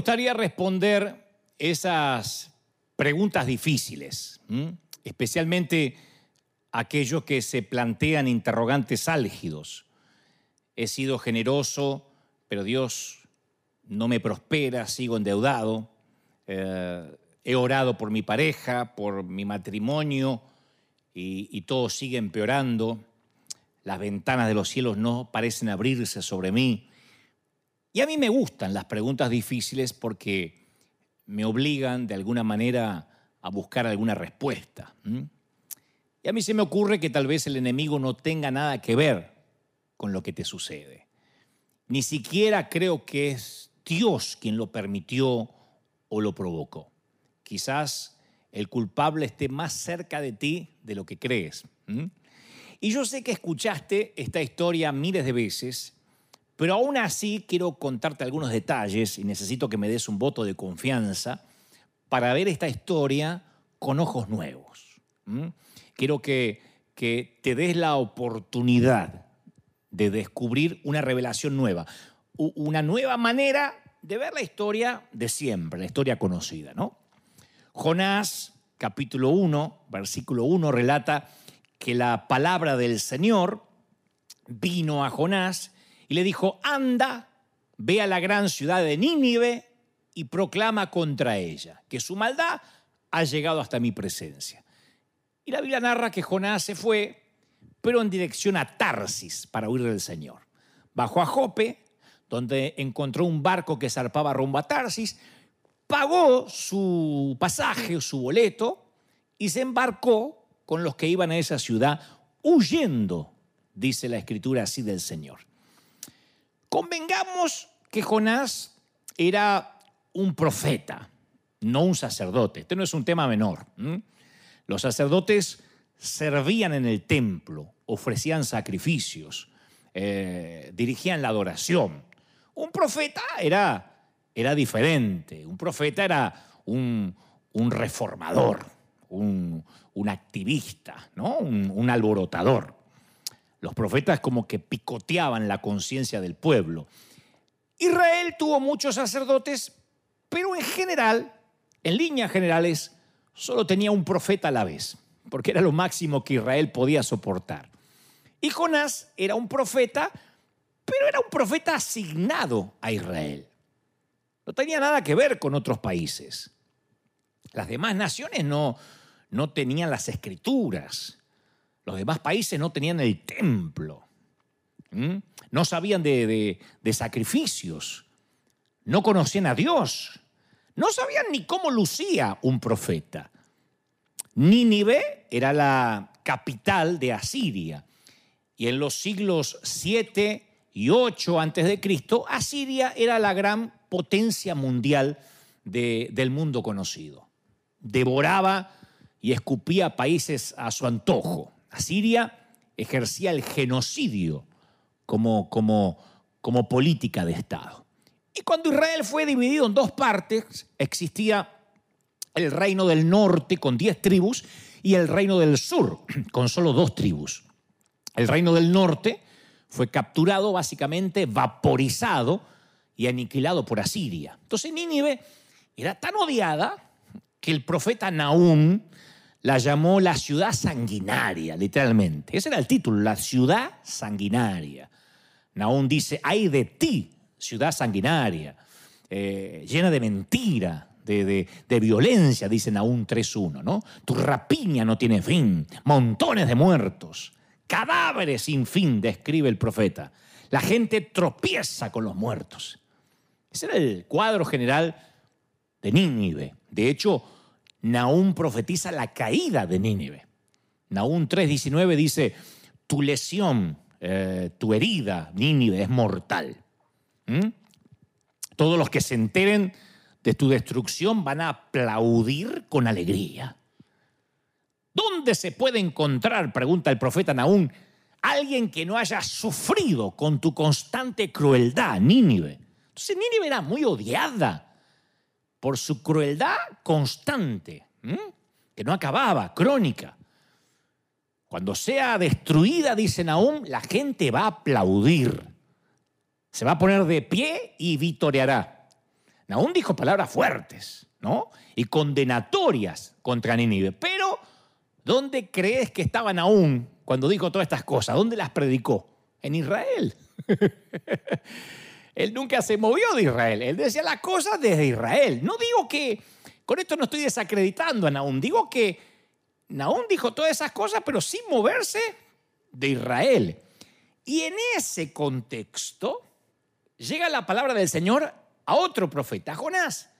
gustaría responder esas preguntas difíciles, especialmente aquellos que se plantean interrogantes álgidos. He sido generoso, pero Dios no me prospera, sigo endeudado. Eh, he orado por mi pareja, por mi matrimonio, y, y todo sigue empeorando. Las ventanas de los cielos no parecen abrirse sobre mí. Y a mí me gustan las preguntas difíciles porque me obligan de alguna manera a buscar alguna respuesta. Y a mí se me ocurre que tal vez el enemigo no tenga nada que ver con lo que te sucede. Ni siquiera creo que es Dios quien lo permitió o lo provocó. Quizás el culpable esté más cerca de ti de lo que crees. Y yo sé que escuchaste esta historia miles de veces, pero aún así quiero contarte algunos detalles y necesito que me des un voto de confianza para ver esta historia con ojos nuevos. Quiero que, que te des la oportunidad de descubrir una revelación nueva, una nueva manera de ver la historia de siempre, la historia conocida, ¿no? Jonás, capítulo 1, versículo 1, relata que la palabra del Señor vino a Jonás y le dijo, anda, ve a la gran ciudad de Nínive y proclama contra ella, que su maldad ha llegado hasta mi presencia. Y la Biblia narra que Jonás se fue, pero en dirección a Tarsis para huir del Señor. Bajó a Jope, donde encontró un barco que zarpaba rumbo a Tarsis, pagó su pasaje su boleto y se embarcó con los que iban a esa ciudad huyendo, dice la escritura así del Señor. Convengamos que Jonás era un profeta, no un sacerdote. Este no es un tema menor. Los sacerdotes servían en el templo, ofrecían sacrificios, eh, dirigían la adoración. Un profeta era, era diferente, un profeta era un, un reformador, un, un activista, ¿no? un, alborotador. Los profetas como que picoteaban la conciencia del pueblo. Israel tuvo muchos sacerdotes, pero en general, en líneas generales, solo tenía un profeta a la vez, porque era lo máximo que Israel podía soportar. Y Jonás era un profeta, pero era un profeta asignado a Israel. No tenía nada que ver con otros países. Las demás naciones no, no tenían las escrituras. Los demás países no tenían el templo. No sabían de, sacrificios. No conocían a Dios. No sabían ni cómo lucía un profeta. Nínive era la capital de Asiria. Y en los siglos 7 y 8 antes de Cristo, Asiria era la gran potencia mundial del mundo conocido. Devoraba y escupía países a su antojo. Asiria ejercía el genocidio como, como, política de Estado. Y cuando Israel fue dividido en dos partes, existía el reino del norte con diez tribus y el reino del sur con solo dos tribus. El reino del norte fue capturado, básicamente vaporizado y aniquilado por Asiria. Entonces Nínive era tan odiada que el profeta Nahum la llamó la ciudad sanguinaria, literalmente. Ese era el título, la ciudad sanguinaria. Nahum dice, hay de ti, ciudad sanguinaria, eh, llena de mentira, de, violencia, dice Nahum 3.1, ¿no? Tu rapiña no tiene fin, montones de muertos, cadáveres sin fin, describe el profeta. La gente tropieza con los muertos. Ese era el cuadro general de Nínive. De hecho, Nahum profetiza la caída de Nínive. Nahum 3:19 dice, tu lesión, eh, tu herida, Nínive, es mortal. ¿Mm? Todos los que se enteren de tu destrucción van a aplaudir con alegría. ¿Dónde se puede encontrar, pregunta el profeta Nahum, alguien que no haya sufrido con tu constante crueldad, Nínive? Entonces Nínive era muy odiada por su crueldad constante, que no acababa, crónica. Cuando sea destruida, dice Nahum, la gente va a aplaudir. Se va a poner de pie y victoriará. Nahum dijo palabras fuertes, ¿no? Y condenatorias contra Nínive. Pero, ¿dónde crees que estaba Nahum cuando dijo todas estas cosas? ¿Dónde las predicó? En Israel. Él nunca se movió de Israel. Él decía las cosas desde Israel. No digo que, con esto no estoy desacreditando a Nahum, digo que Nahum dijo todas esas cosas, pero sin moverse de Israel. Y en ese contexto llega la palabra del Señor a otro profeta, Jonás.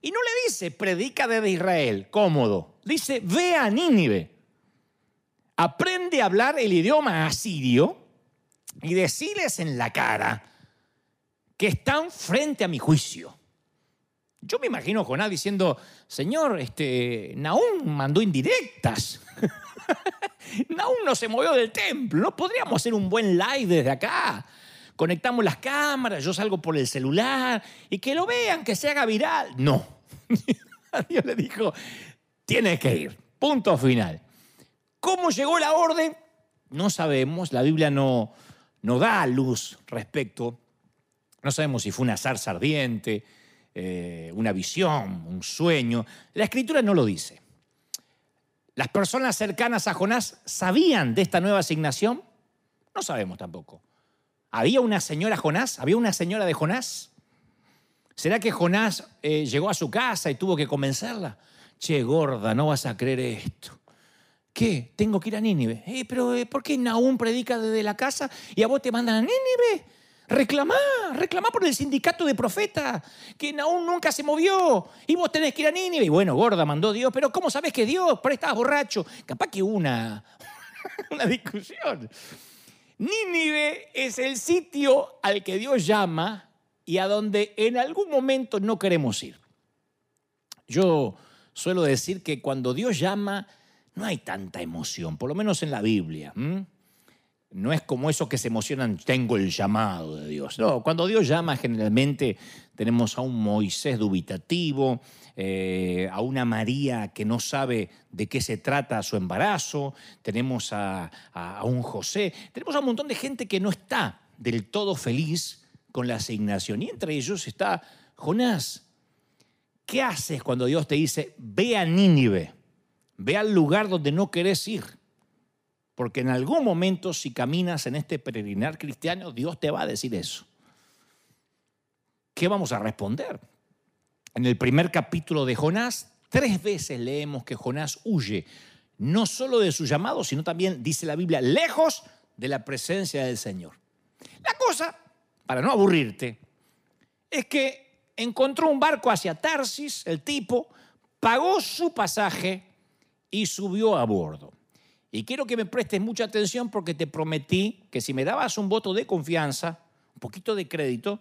Y no le dice, predica desde Israel, cómodo. Dice, ve a Nínive, aprende a hablar el idioma asirio y deciles en la cara que están frente a mi juicio. Yo me imagino a Jonás diciendo, Señor, este, Nahum mandó indirectas. Nahum no se movió del templo. No podríamos hacer un buen live desde acá. Conectamos las cámaras, yo salgo por el celular y que lo vean, que se haga viral. No. Dios le dijo, tienes que ir. Punto final. ¿Cómo llegó la orden? No sabemos. La Biblia no, no da luz respecto. No sabemos si fue una zarza ardiente, eh, una visión, un sueño. La escritura no lo dice. ¿Las personas cercanas a Jonás sabían de esta nueva asignación? No sabemos tampoco. ¿Había una señora Jonás? ¿Había una señora de Jonás? ¿Será que Jonás eh, llegó a su casa y tuvo que convencerla? Che, gorda, no vas a creer esto. ¿Qué? Tengo que ir a Nínive. Eh, pero ¿por qué Nahum predica desde la casa y a vos te mandan a Nínive? Reclamá, reclamá por el sindicato de profetas, que Nahum nunca se movió y vos tenés que ir a Nínive. Y bueno, gorda, mandó Dios, pero ¿cómo sabes que Dios? Por estabas borracho. Capaz que una, una discusión. Nínive es el sitio al que Dios llama y a donde en algún momento no queremos ir. Yo suelo decir que cuando Dios llama, no hay tanta emoción, por lo menos en la Biblia. No es como eso que se emocionan, tengo el llamado de Dios. No, cuando Dios llama generalmente tenemos a un Moisés dubitativo, eh, a una María que no sabe de qué se trata su embarazo, tenemos a, a un José, tenemos a un montón de gente que no está del todo feliz con la asignación. Y entre ellos está Jonás. ¿Qué haces cuando Dios te dice, ve a Nínive? Ve al lugar donde no querés ir. Porque en algún momento, si caminas en este peregrinar cristiano, Dios te va a decir eso. ¿Qué vamos a responder? En el primer capítulo de Jonás, tres veces leemos que Jonás huye, no solo de su llamado, sino también, dice la Biblia, lejos de la presencia del Señor. La cosa, para no aburrirte, es que encontró un barco hacia Tarsis, el tipo, pagó su pasaje y subió a bordo. Y quiero que me prestes mucha atención porque te prometí que si me dabas un voto de confianza, un poquito de crédito,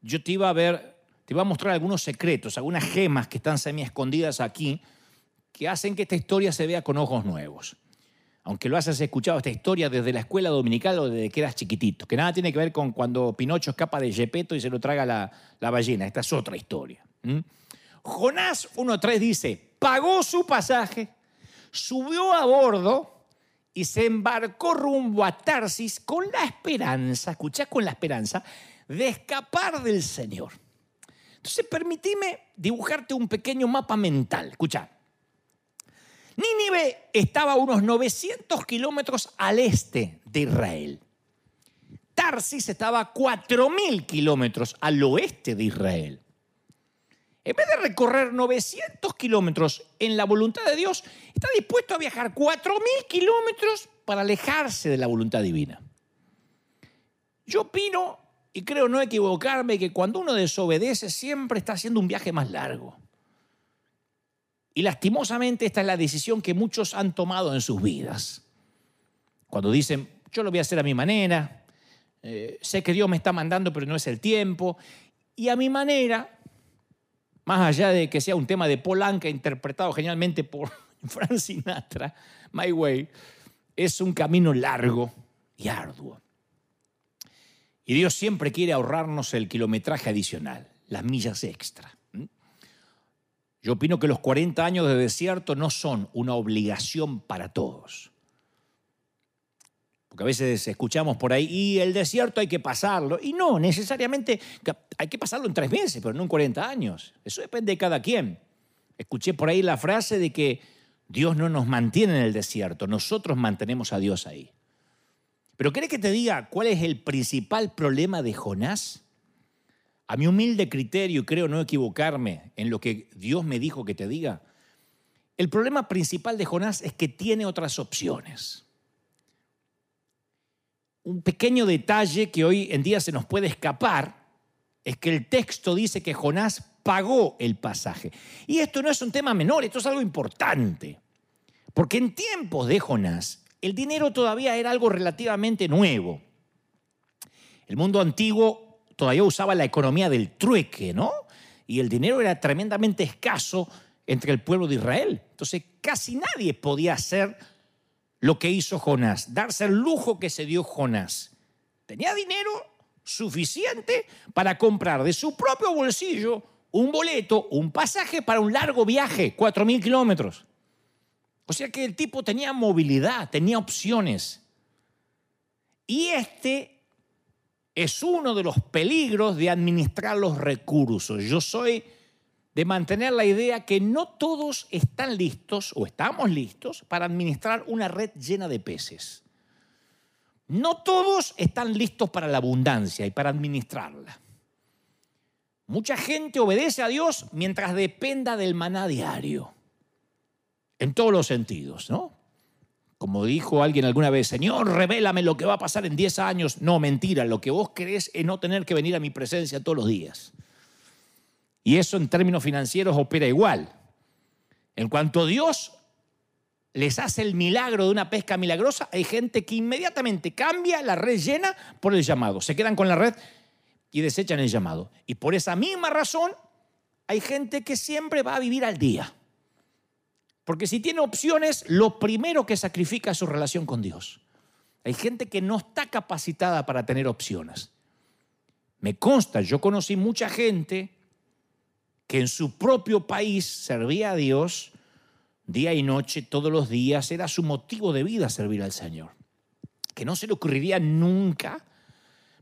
yo te iba a ver, te iba a mostrar algunos secretos, algunas gemas que están semi escondidas aquí, que hacen que esta historia se vea con ojos nuevos. Aunque lo hayas escuchado esta historia desde la escuela dominical o desde que eras chiquitito, que nada tiene que ver con cuando Pinocho escapa de Gepetto y se lo traga la, la ballena. Esta es otra historia. Jonás 1.3 dice, pagó su pasaje, subió a bordo y se embarcó rumbo a Tarsis con la esperanza, escuchá con la esperanza, de escapar del Señor. Entonces, permitime dibujarte un pequeño mapa mental. Escucha. Nínive estaba a unos 900 kilómetros al este de Israel. Tarsis estaba a 4.000 kilómetros al oeste de Israel. En vez de recorrer 900 kilómetros en la voluntad de Dios, está dispuesto a viajar 4.000 kilómetros para alejarse de la voluntad divina. Yo opino, y creo no equivocarme, que cuando uno desobedece siempre está haciendo un viaje más largo. Y lastimosamente esta es la decisión que muchos han tomado en sus vidas. Cuando dicen, yo lo voy a hacer a mi manera, eh, sé que Dios me está mandando, pero no es el tiempo, y a mi manera más allá de que sea un tema de Polanca interpretado genialmente por Frank Sinatra, My Way, es un camino largo y arduo. Y Dios siempre quiere ahorrarnos el kilometraje adicional, las millas extra. Yo opino que los 40 años de desierto no son una obligación para todos. Porque a veces escuchamos por ahí, y el desierto hay que pasarlo. Y no, necesariamente hay que pasarlo en tres meses, pero no en 40 años. Eso depende de cada quien. Escuché por ahí la frase de que Dios no nos mantiene en el desierto, nosotros mantenemos a Dios ahí. Pero ¿querés que te diga cuál es el principal problema de Jonás? A mi humilde criterio, y creo no equivocarme en lo que Dios me dijo que te diga, el problema principal de Jonás es que tiene otras opciones un pequeño detalle que hoy en día se nos puede escapar es que el texto dice que Jonás pagó el pasaje. Y esto no es un tema menor, esto es algo importante. Porque en tiempos de Jonás, el dinero todavía era algo relativamente nuevo. El mundo antiguo todavía usaba la economía del trueque, ¿no? Y el dinero era tremendamente escaso entre el pueblo de Israel. Entonces casi nadie podía hacer lo que hizo Jonás, darse el lujo que se dio Jonás. Tenía dinero suficiente para comprar de su propio bolsillo un boleto, un pasaje para un largo viaje, 4.000 kilómetros. O sea que el tipo tenía movilidad, tenía opciones. Y este es uno de los peligros de administrar los recursos. Yo soy de mantener la idea que no todos están listos o estamos listos para administrar una red llena de peces. No todos están listos para la abundancia y para administrarla. Mucha gente obedece a Dios mientras dependa del maná diario. En todos los sentidos, ¿no? Como dijo alguien alguna vez, Señor, revélame lo que va a pasar en 10 años. No, mentira, lo que vos crees es no tener que venir a mi presencia todos los días. Y eso en términos financieros opera igual. En cuanto Dios les hace el milagro de una pesca milagrosa, hay gente que inmediatamente cambia la red llena por el llamado. Se quedan con la red y desechan el llamado. Y por esa misma razón, hay gente que siempre va a vivir al día. Porque si tiene opciones, lo primero que sacrifica es su relación con Dios. Hay gente que no está capacitada para tener opciones. Me consta, yo conocí mucha gente que en su propio país servía a Dios día y noche, todos los días, era su motivo de vida servir al Señor. Que no se le ocurriría nunca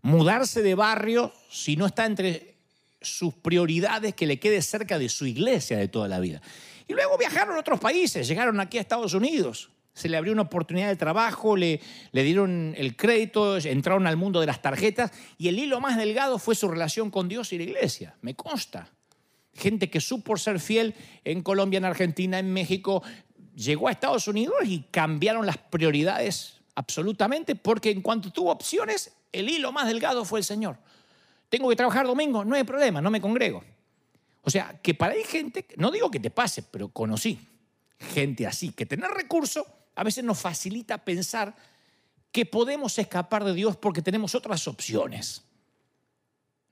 mudarse de barrio si no está entre sus prioridades que le quede cerca de su iglesia de toda la vida. Y luego viajaron a otros países, llegaron aquí a Estados Unidos. Se le abrió una oportunidad de trabajo, le, le dieron el crédito, entraron al mundo de las tarjetas y el hilo más delgado fue su relación con Dios y la iglesia. Me consta gente que supo ser fiel en Colombia, en Argentina, en México, llegó a Estados Unidos y cambiaron las prioridades absolutamente porque en cuanto tuvo opciones, el hilo más delgado fue el Señor. Tengo que trabajar domingo, no hay problema, no me congrego. O sea, que para hay gente, no digo que te pase, pero conocí gente así, que tener recursos a veces nos facilita pensar que podemos escapar de Dios porque tenemos otras opciones.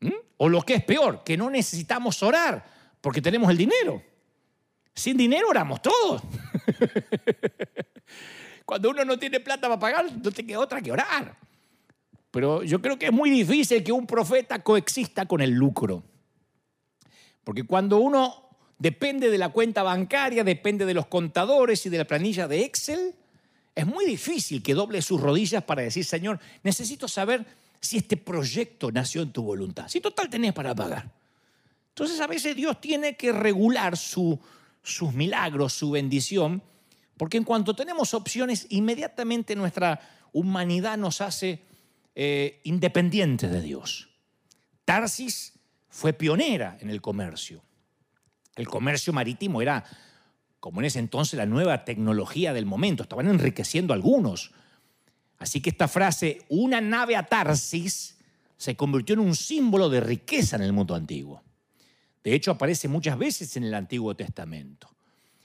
¿Mm? O lo que es peor, que no necesitamos orar porque tenemos el dinero. Sin dinero oramos todos. Cuando uno no tiene plata para pagar, no tiene otra que orar. Pero yo creo que es muy difícil que un profeta coexista con el lucro. Porque cuando uno depende de la cuenta bancaria, depende de los contadores y de la planilla de Excel, es muy difícil que doble sus rodillas para decir, Señor, necesito saber si este proyecto nació en tu voluntad? Si total tenés para pagar. Entonces a veces Dios tiene que regular sus milagros, su bendición, porque en cuanto tenemos opciones, inmediatamente nuestra humanidad nos hace eh, independientes de Dios. Tarsis fue pionera en el comercio. El comercio marítimo era, como en ese entonces, la nueva tecnología del momento. Estaban enriqueciendo algunos Así que esta frase, una nave a Tarsis, se convirtió en un símbolo de riqueza en el mundo antiguo. De hecho, aparece muchas veces en el Antiguo Testamento.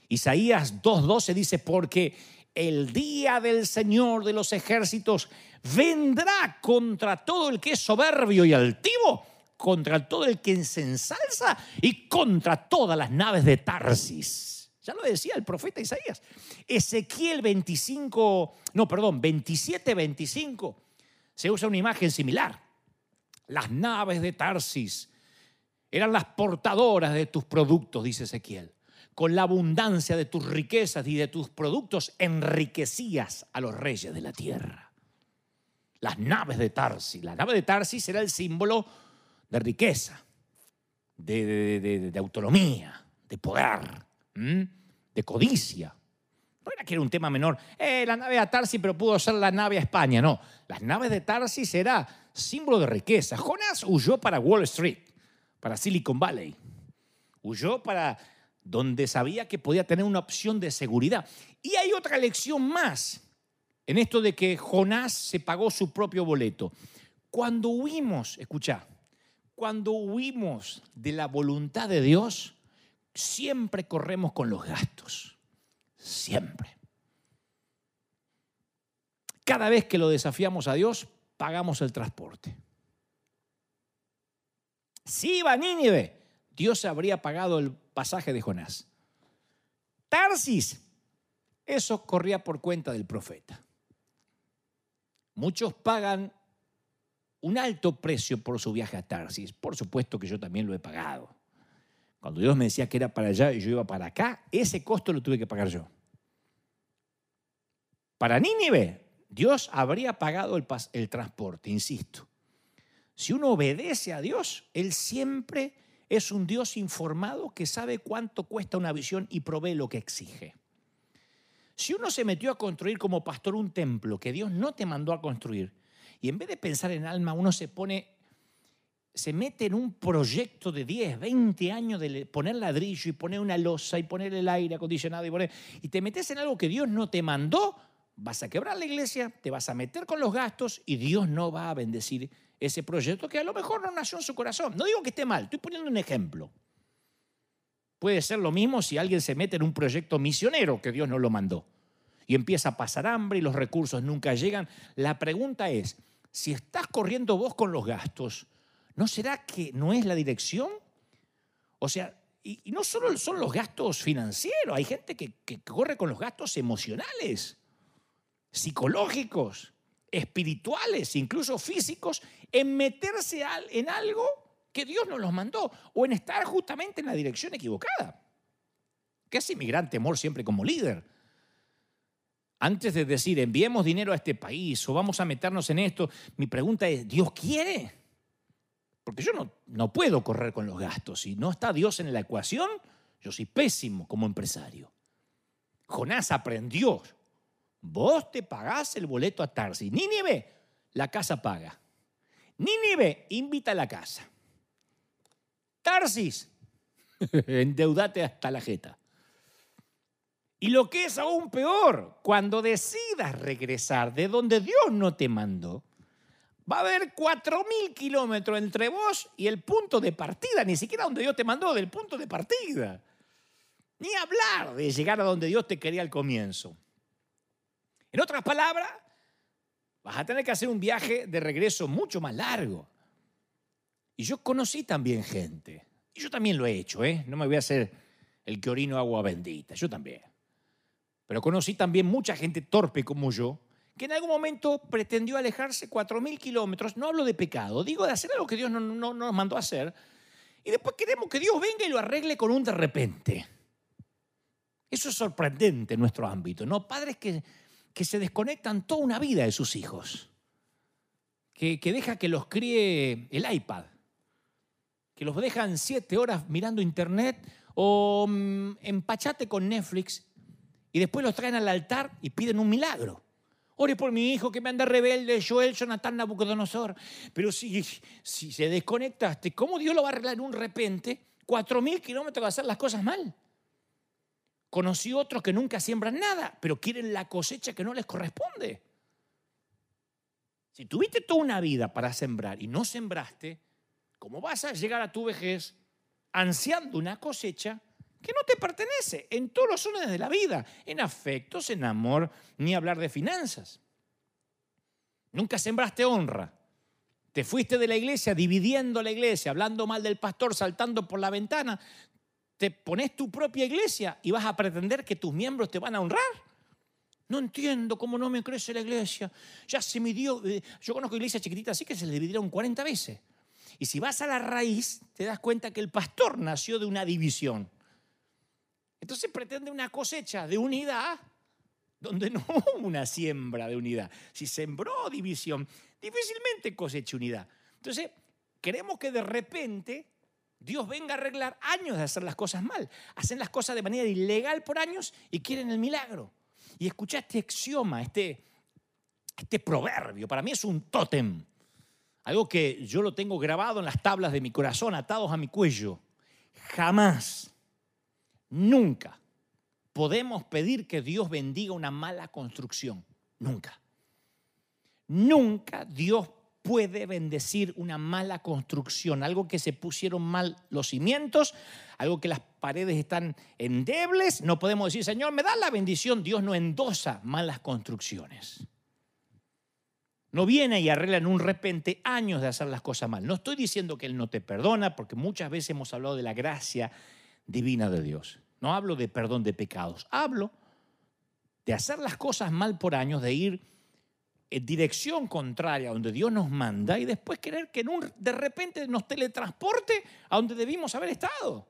Isaías 2.12 dice, porque el día del Señor de los ejércitos vendrá contra todo el que es soberbio y altivo, contra todo el que se ensalza y contra todas las naves de Tarsis. Ya lo decía el profeta Isaías. Ezequiel 25, no, perdón, 27, 25, se usa una imagen similar. Las naves de Tarsis eran las portadoras de tus productos, dice Ezequiel. Con la abundancia de tus riquezas y de tus productos enriquecías a los reyes de la tierra. las naves de Tarsis. La nave de Tarsis era el símbolo de riqueza, de, autonomía, de poder, de codicia. No era que era un tema menor, eh, la nave a Tarsis, pero pudo ser la nave a España. No, las naves de Tarsis era símbolo de riqueza. Jonás huyó para Wall Street, para Silicon Valley. Huyó para donde sabía que podía tener una opción de seguridad. Y hay otra lección más en esto de que Jonás se pagó su propio boleto. Cuando huimos, escucha, cuando huimos de la voluntad de Dios, siempre corremos con los gastos. Siempre. Cada vez que lo desafiamos a Dios, pagamos el transporte. Si iba a Nínive, Dios habría pagado el pasaje de Jonás. Tarsis, eso corría por cuenta del profeta. Muchos pagan un alto precio por su viaje a Tarsis. Por supuesto que yo también lo he pagado. Cuando Dios me decía que era para allá y yo iba para acá, ese costo lo tuve que pagar yo. Para Nínive, Dios habría pagado el, el transporte, insisto. Si uno obedece a Dios, Él siempre es un Dios informado que sabe cuánto cuesta una visión y provee lo que exige. Si uno se metió a construir como pastor un templo que Dios no te mandó a construir, y en vez de pensar en alma, uno se pone, se mete en un proyecto de 10, 20 años de poner ladrillo y poner una losa y poner el aire acondicionado y poner, y te metes en algo que Dios no te mandó, vas a quebrar la iglesia, te vas a meter con los gastos y Dios no va a bendecir ese proyecto que a lo mejor no nació en su corazón. No digo que esté mal, estoy poniendo un ejemplo. Puede ser lo mismo si alguien se mete en un proyecto misionero que Dios no lo mandó y empieza a pasar hambre y los recursos nunca llegan. La pregunta es, si estás corriendo vos con los gastos, ¿no será que no es la dirección? O sea, y, no solo son los gastos financieros, hay gente que, que corre con los gastos emocionales, psicológicos, espirituales, incluso físicos, en meterse en algo que Dios nos los mandó o en estar justamente en la dirección equivocada. ¿Qué hace mi gran temor siempre como líder? Antes de decir enviemos dinero a este país o vamos a meternos en esto, mi pregunta es, ¿Dios quiere? Porque yo no, no puedo correr con los gastos. Si no está Dios en la ecuación, yo soy pésimo como empresario. Jonás aprendió Vos te pagás el boleto a Tarsis. Nínive, la casa paga. Nínive, invita a la casa. Tarsis, endeudate hasta la jeta. Y lo que es aún peor, cuando decidas regresar de donde Dios no te mandó, va a haber 4.000 kilómetros entre vos y el punto de partida, ni siquiera donde Dios te mandó, del punto de partida. Ni hablar de llegar a donde Dios te quería al comienzo. En otras palabras, vas a tener que hacer un viaje de regreso mucho más largo. Y yo conocí también gente, y yo también lo he hecho, ¿eh? no me voy a hacer el que orino agua bendita, yo también. Pero conocí también mucha gente torpe como yo, que en algún momento pretendió alejarse 4.000 kilómetros, no hablo de pecado, digo de hacer algo que Dios no, no nos mandó a hacer, y después queremos que Dios venga y lo arregle con un de repente. Eso es sorprendente en nuestro ámbito, ¿no? Padres que que se desconectan toda una vida de sus hijos, que, deja que los críe el iPad, que los dejan siete horas mirando internet o mm, empachate con Netflix y después los traen al altar y piden un milagro. Ore por mi hijo que me anda rebelde, Joel, Jonathan, Nabucodonosor. Pero si, si se desconectaste, ¿cómo Dios lo va a arreglar en un repente? Cuatro mil kilómetros de hacer las cosas mal. Conocí otros que nunca siembran nada, pero quieren la cosecha que no les corresponde. Si tuviste toda una vida para sembrar y no sembraste, ¿cómo vas a llegar a tu vejez ansiando una cosecha que no te pertenece en todos los órdenes de la vida, en afectos, en amor, ni hablar de finanzas? Nunca sembraste honra. Te fuiste de la iglesia dividiendo la iglesia, hablando mal del pastor, saltando por la ventana te pones tu propia iglesia y vas a pretender que tus miembros te van a honrar. No entiendo cómo no me crece la iglesia. Ya se midió, eh, yo conozco iglesias chiquititas así que se le dividieron 40 veces. Y si vas a la raíz, te das cuenta que el pastor nació de una división. Entonces pretende una cosecha de unidad donde no hubo una siembra de unidad. Si sembró división, difícilmente cosecha unidad. Entonces, queremos que de repente Dios venga a arreglar años de hacer las cosas mal. Hacen las cosas de manera ilegal por años y quieren el milagro. Y escucha este axioma, este, este proverbio. Para mí es un tótem. Algo que yo lo tengo grabado en las tablas de mi corazón, atados a mi cuello. Jamás, nunca podemos pedir que Dios bendiga una mala construcción. Nunca. Nunca Dios puede bendecir una mala construcción, algo que se pusieron mal los cimientos, algo que las paredes están endebles. No podemos decir, Señor, me da la bendición. Dios no endosa malas construcciones. No viene y arregla en un repente años de hacer las cosas mal. No estoy diciendo que Él no te perdona, porque muchas veces hemos hablado de la gracia divina de Dios. No hablo de perdón de pecados, hablo de hacer las cosas mal por años, de ir en dirección contraria a donde Dios nos manda y después querer que de repente nos teletransporte a donde debimos haber estado.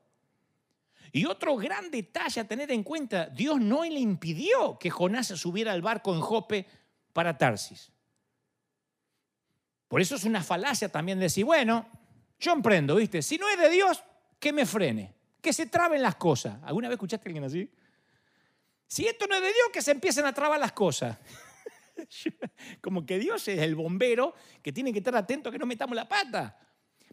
Y otro gran detalle a tener en cuenta, Dios no le impidió que Jonás se subiera al barco en Jope para Tarsis. Por eso es una falacia también decir, bueno, yo emprendo, ¿viste? Si no es de Dios, que me frene que se traben las cosas. ¿Alguna vez escuchaste a alguien así? Si esto no es de Dios, que se empiecen a trabar las cosas. Como que Dios es el bombero que tiene que estar atento a que no metamos la pata.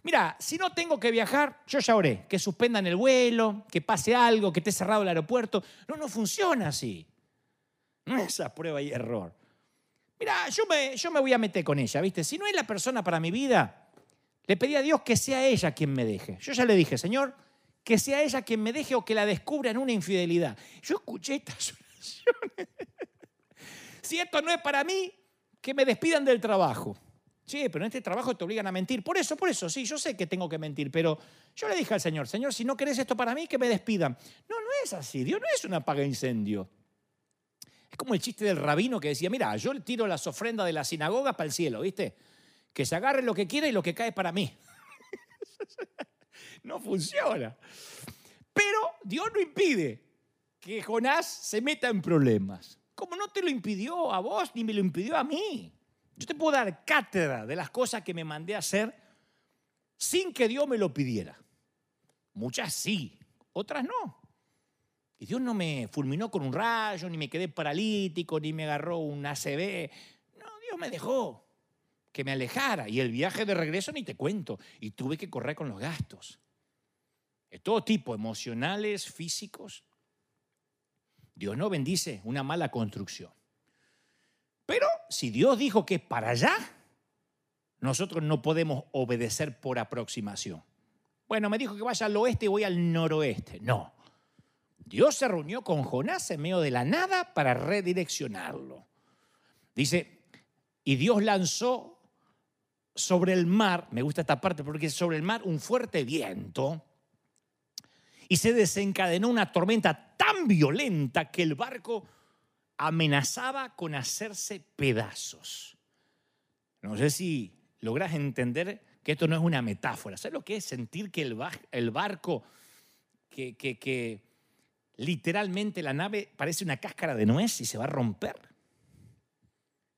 Mira, si no tengo que viajar, yo ya oré, que suspendan el vuelo, que pase algo, que esté cerrado el aeropuerto. No, no funciona así. No es prueba y error. Mira, yo me, yo me voy a meter con ella, ¿viste? Si no es la persona para mi vida, le pedí a Dios que sea ella quien me deje. Yo ya le dije, Señor, que sea ella quien me deje o que la descubra en una infidelidad. Yo escuché estas oraciones. si esto no es para mí, que me despidan del trabajo. Sí, pero en este trabajo te obligan a mentir. Por eso, por eso, sí, yo sé que tengo que mentir, pero yo le dije al Señor, Señor, si no querés esto para mí, que me despidan. No, no es así. Dios no es una paga incendio. Es como el chiste del rabino que decía, mira, yo le tiro las ofrendas de la sinagoga para el cielo, ¿viste? Que se agarre lo que quiera y lo que cae para mí. no funciona. Pero Dios no impide que Jonás se meta en problemas. Como no te lo impidió a vos ni me lo impidió a mí. Yo te puedo dar cátedra de las cosas que me mandé a hacer sin que Dios me lo pidiera. Muchas sí, otras no. Y Dios no me fulminó con un rayo, ni me quedé paralítico, ni me agarró un ACV. No, Dios me dejó que me alejara. Y el viaje de regreso ni te cuento. Y tuve que correr con los gastos de todo tipo, emocionales, físicos. Dios no bendice una mala construcción. Pero si Dios dijo que para allá, nosotros no podemos obedecer por aproximación. Bueno, me dijo que vaya al oeste y voy al noroeste. No. Dios se reunió con Jonás en medio de la nada para redireccionarlo. Dice, y Dios lanzó sobre el mar, me gusta esta parte porque sobre el mar un fuerte viento y se desencadenó una tormenta tan violenta que el barco amenazaba con hacerse pedazos. No sé si logras entender que esto no es una metáfora. ¿Sabes lo que es sentir que el, barco, que, que literalmente la nave parece una cáscara de nuez y se va a romper?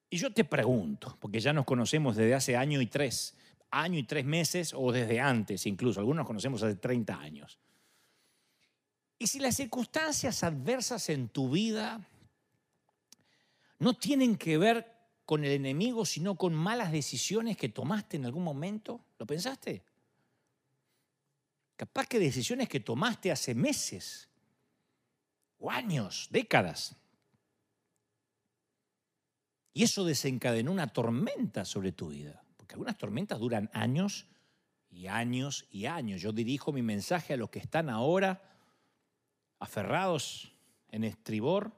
Y yo te pregunto, porque ya nos conocemos desde hace año y tres, año y tres meses o desde antes incluso, algunos nos conocemos hace 30 años. Y si las circunstancias adversas en tu vida no tienen que ver con el enemigo, sino con malas decisiones que tomaste en algún momento, ¿lo pensaste? Capaz que decisiones que tomaste hace meses o años, décadas. Y eso desencadenó una tormenta sobre tu vida, porque algunas tormentas duran años y años y años. Yo dirijo mi mensaje a los que están ahora aferrados en estribor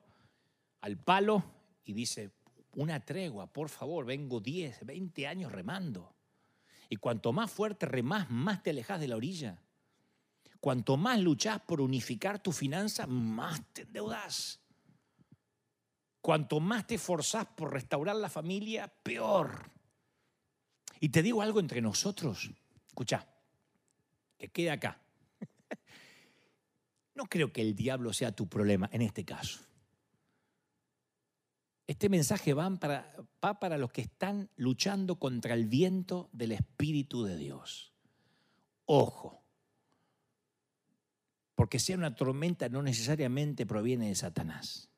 al palo y dice, una tregua, por favor, vengo 10, 20 años remando. Y cuanto más fuerte remás, más te alejas de la orilla. Cuanto más luchás por unificar tu finanza, más te endeudas. Cuanto más te esforzás por restaurar la familia, peor. Y te digo algo entre nosotros. Escucha, que quede acá. No creo que el diablo sea tu problema en este caso. Este mensaje va para, va para los que están luchando contra el viento del Espíritu de Dios. Ojo, porque sea una tormenta no necesariamente proviene de Satanás.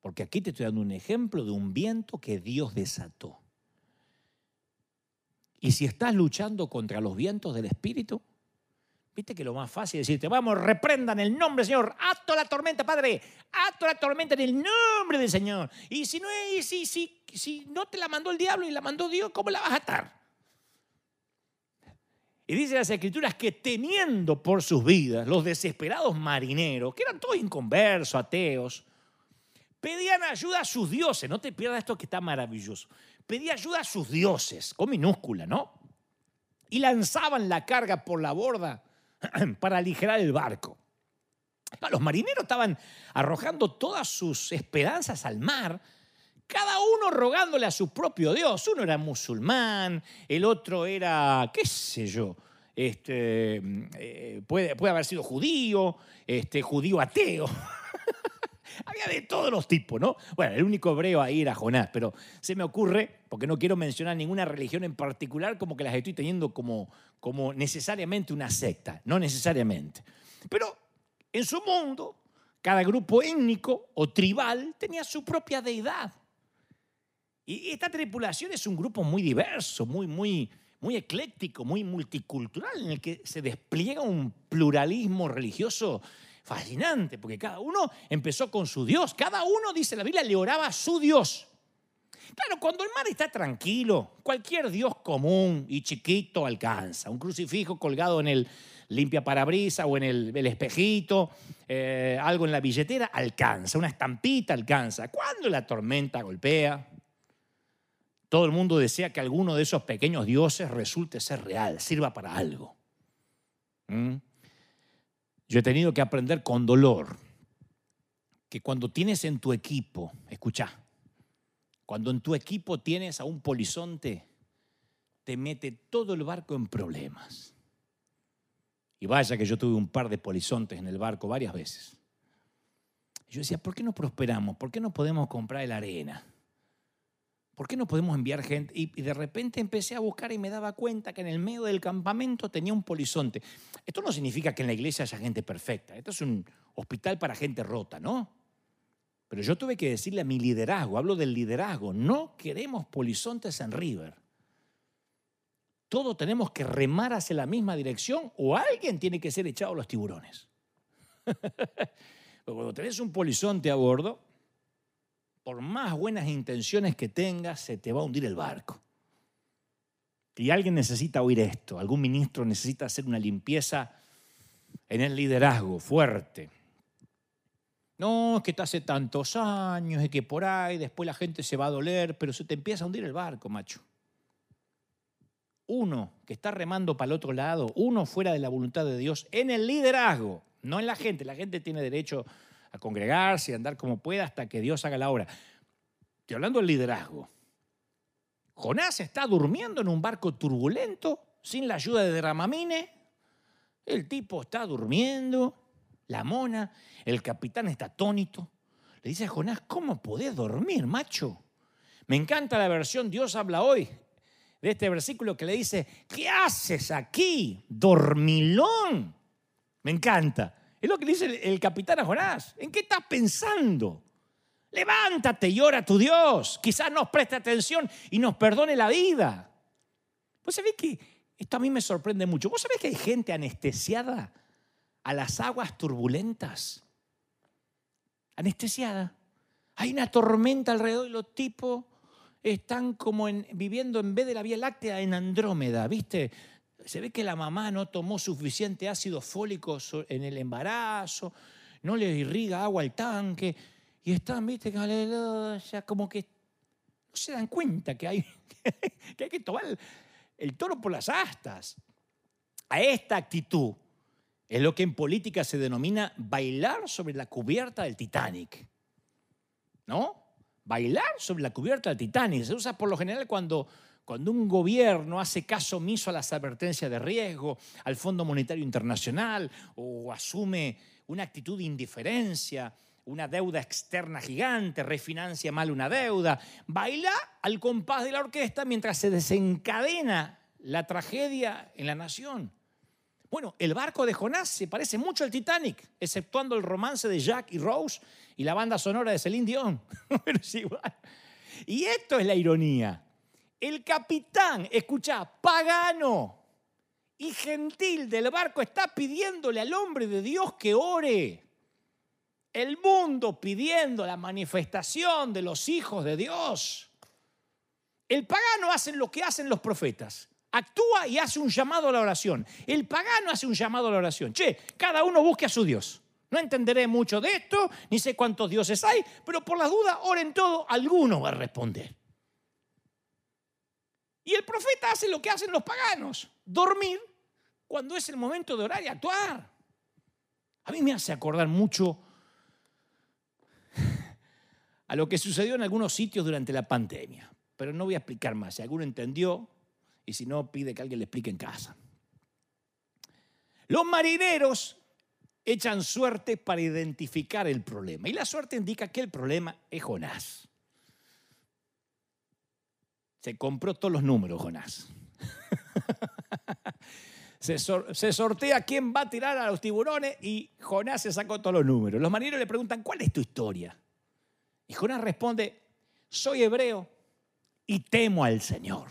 Porque aquí te estoy dando un ejemplo de un viento que Dios desató. Y si estás luchando contra los vientos del Espíritu, viste que lo más fácil es decirte, vamos, reprendan el nombre del Señor, ato la tormenta, Padre, ato la tormenta en el nombre del Señor. Y si no, si, si, si no te la mandó el diablo y la mandó Dios, ¿cómo la vas a atar? Y dice las escrituras que teniendo por sus vidas los desesperados marineros, que eran todos inconversos, ateos, pedían ayuda a sus dioses. No te pierdas esto que está maravilloso. Pedían ayuda a sus dioses, con minúscula, ¿no? Y lanzaban la carga por la borda para aligerar el barco. Los marineros estaban arrojando todas sus esperanzas al mar cada uno rogándole a su propio Dios. Uno era musulmán, el otro era, qué sé yo, este, eh, puede, puede, haber sido judío, este, judío ateo. Había de todos los tipos, ¿no? Bueno, el único hebreo ahí era Jonás, pero se me ocurre, porque no quiero mencionar ninguna religión en particular, como que las estoy teniendo como, como necesariamente una secta, no necesariamente. Pero en su mundo, cada grupo étnico o tribal tenía su propia deidad. Y esta tripulación es un grupo muy diverso, muy, muy, muy ecléctico, muy multicultural, en el que se despliega un pluralismo religioso fascinante, porque cada uno empezó con su Dios, cada uno, dice la Biblia, le oraba a su Dios. Claro, cuando el mar está tranquilo, cualquier Dios común y chiquito alcanza. Un crucifijo colgado en el limpia parabrisa o en el, espejito, eh, algo en la billetera, alcanza. Una estampita alcanza. Cuando la tormenta golpea, todo el mundo desea que alguno de esos pequeños dioses resulte ser real, sirva para algo. ¿Mm? Yo he tenido que aprender con dolor que cuando tienes en tu equipo, escucha, cuando en tu equipo tienes a un polizonte, te mete todo el barco en problemas. Y vaya que yo tuve un par de polizontes en el barco varias veces. Yo decía, ¿por qué no prosperamos? ¿Por qué no podemos comprar la arena? ¿Por qué no podemos enviar gente? Y, de repente empecé a buscar y me daba cuenta que en el medio del campamento tenía un polizonte. Esto no significa que en la iglesia haya gente perfecta. Esto es un hospital para gente rota, ¿no? Pero yo tuve que decirle a mi liderazgo, hablo del liderazgo, no queremos polizontes en River. Todos tenemos que remar hacia la misma dirección o alguien tiene que ser echado a los tiburones. cuando tenés un polizonte a bordo, por más buenas intenciones que tengas, se te va a hundir el barco. Y alguien necesita oír esto, algún ministro necesita hacer una limpieza en el liderazgo fuerte. No, es que te hace tantos años, es que por ahí después la gente se va a doler, pero se te empieza a hundir el barco, macho. Uno que está remando para el otro lado, uno fuera de la voluntad de Dios, en el liderazgo, no en la gente. La gente tiene derecho a congregarse y andar como pueda hasta que Dios haga la obra. Estoy hablando del liderazgo. Jonás está durmiendo en un barco turbulento, sin la ayuda de Dramamine. El tipo está durmiendo, la mona, el capitán está atónito. Le dice a Jonás, ¿cómo podés dormir, macho? Me encanta la versión Dios habla hoy de este versículo que le dice, ¿qué haces aquí, dormilón? Me encanta. Es lo que dice el, capitán a Jonás. ¿En qué estás pensando? Levántate y ora a tu Dios. Quizás nos preste atención y nos perdone la vida. Vos sabés que esto a mí me sorprende mucho. ¿Vos sabés que hay gente anestesiada a las aguas turbulentas? Anestesiada. Hay una tormenta alrededor y los tipos están como viviendo en vez de la Vía Láctea en Andrómeda, ¿viste? Se ve que la mamá no tomó suficiente ácido fólico en el embarazo, no le irriga agua al tanque, y están, viste, como que no se dan cuenta que hay que, hay tomar el, el toro por las astas. A esta actitud es lo que en política se denomina bailar sobre la cubierta del Titanic. ¿No? Bailar sobre la cubierta del Titanic. Se usa por lo general cuando cuando un gobierno hace caso omiso a las advertencias de riesgo, al Fondo Monetario Internacional, o asume una actitud de indiferencia una deuda externa gigante, refinancia mal una deuda, baila al compás de la orquesta mientras se desencadena la tragedia en la nación. Bueno, el barco de Jonás se parece mucho al Titanic, exceptuando el romance de Jack y Rose y la banda sonora de Celine Dion. Pero es igual. Y esto es la ironía. El capitán, escucha, pagano y gentil del barco está pidiéndole al hombre de Dios que ore. El mundo pidiendo la manifestación de los hijos de Dios. El pagano hace lo que hacen los profetas. Actúa y hace un llamado a la oración. El pagano hace un llamado a la oración. Che, cada uno busque a su Dios. No entenderé mucho de esto, ni sé cuántos dioses hay, pero por la duda, oren todo, alguno va a responder. Y el profeta hace lo que hacen los paganos, dormir cuando es el momento de orar y actuar. A mí me hace acordar mucho a lo que sucedió en algunos sitios durante la pandemia. Pero no voy a explicar más. Si alguno entendió, y si no, pide que alguien le explique en casa. Los marineros echan suerte para identificar el problema. Y la suerte indica que el problema es Jonás. Se compró todos los números, Jonás. se, sortea quién va a tirar a los tiburones y Jonás se sacó todos los números. Los marineros le preguntan, ¿cuál es tu historia? Y Jonás responde, soy hebreo y temo al Señor,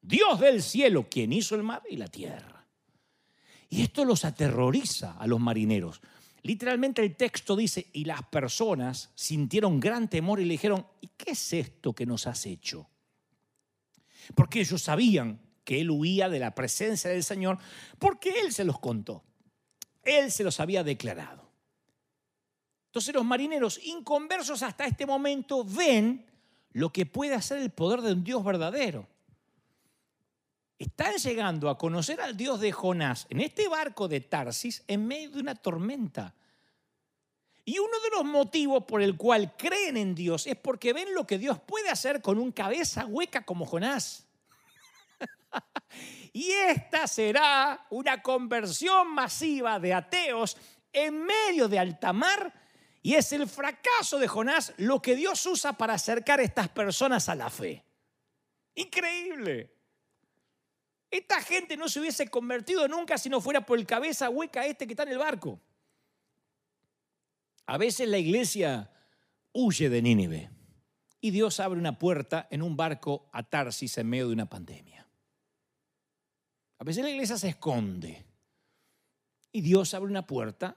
Dios del cielo, quien hizo el mar y la tierra. Y esto los aterroriza a los marineros. Literalmente el texto dice, y las personas sintieron gran temor y le dijeron, ¿y qué es esto que nos has hecho? Porque ellos sabían que él huía de la presencia del Señor, porque él se los contó. Él se los había declarado. Entonces los marineros inconversos hasta este momento ven lo que puede hacer el poder de un Dios verdadero. Están llegando a conocer al Dios de Jonás en este barco de Tarsis en medio de una tormenta. Y uno de los motivos por el cual creen en Dios es porque ven lo que Dios puede hacer con un cabeza hueca como Jonás. y esta será una conversión masiva de ateos en medio de alta mar. Y es el fracaso de Jonás lo que Dios usa para acercar a estas personas a la fe. Increíble. Esta gente no se hubiese convertido nunca si no fuera por el cabeza hueca este que está en el barco. A veces la iglesia huye de Nínive y Dios abre una puerta en un barco a Tarsis en medio de una pandemia. A veces la iglesia se esconde y Dios abre una puerta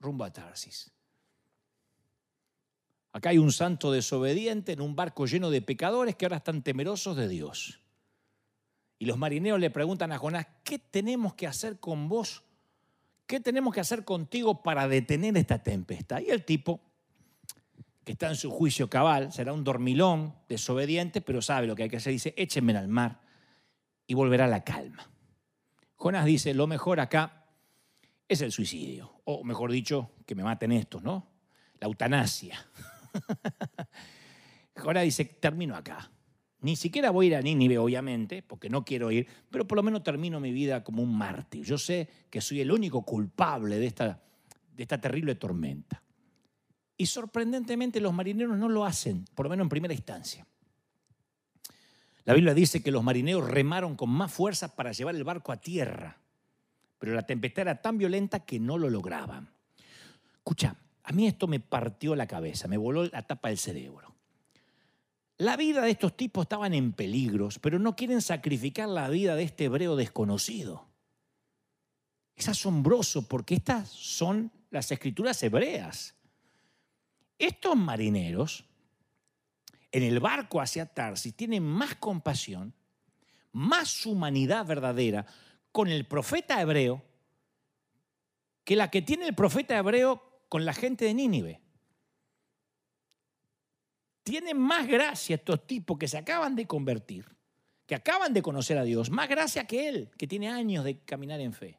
rumbo a Tarsis. Acá hay un santo desobediente en un barco lleno de pecadores que ahora están temerosos de Dios. Y los marineros le preguntan a Jonás, ¿qué tenemos que hacer con vos? ¿Qué tenemos que hacer contigo para detener esta tempestad? Y el tipo, que está en su juicio cabal, será un dormilón, desobediente, pero sabe lo que hay que hacer, dice, échenme al mar y volverá la calma. Jonás dice, lo mejor acá es el suicidio, o mejor dicho, que me maten estos, ¿no? La eutanasia. Jonás dice, termino acá. Ni siquiera voy a ir a Nínive, obviamente, porque no quiero ir, pero por lo menos termino mi vida como un mártir. Yo sé que soy el único culpable de esta, de esta terrible tormenta. Y sorprendentemente los marineros no lo hacen, por lo menos en primera instancia. La Biblia dice que los marineros remaron con más fuerza para llevar el barco a tierra, pero la tempestad era tan violenta que no lo lograban. Escucha, a mí esto me partió la cabeza, me voló la tapa del cerebro. La vida de estos tipos estaban en peligros, pero no quieren sacrificar la vida de este hebreo desconocido. Es asombroso porque estas son las escrituras hebreas. Estos marineros en el barco hacia Tarsis tienen más compasión, más humanidad verdadera con el profeta hebreo que la que tiene el profeta hebreo con la gente de Nínive. Tienen más gracia estos tipos que se acaban de convertir, que acaban de conocer a Dios, más gracia que Él, que tiene años de caminar en fe.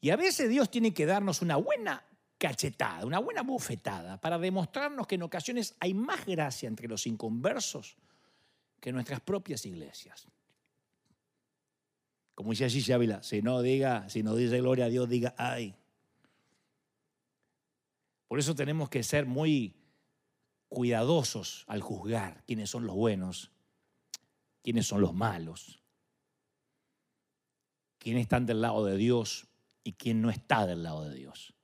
Y a veces Dios tiene que darnos una buena cachetada, una buena bufetada, para demostrarnos que en ocasiones hay más gracia entre los inconversos que nuestras propias iglesias. Como dice allí Ávila, si no diga, si no dice gloria a Dios, diga ay. Por eso tenemos que ser muy cuidadosos al juzgar quiénes son los buenos, quiénes son los malos, quiénes están del lado de Dios y quién no está del lado de Dios.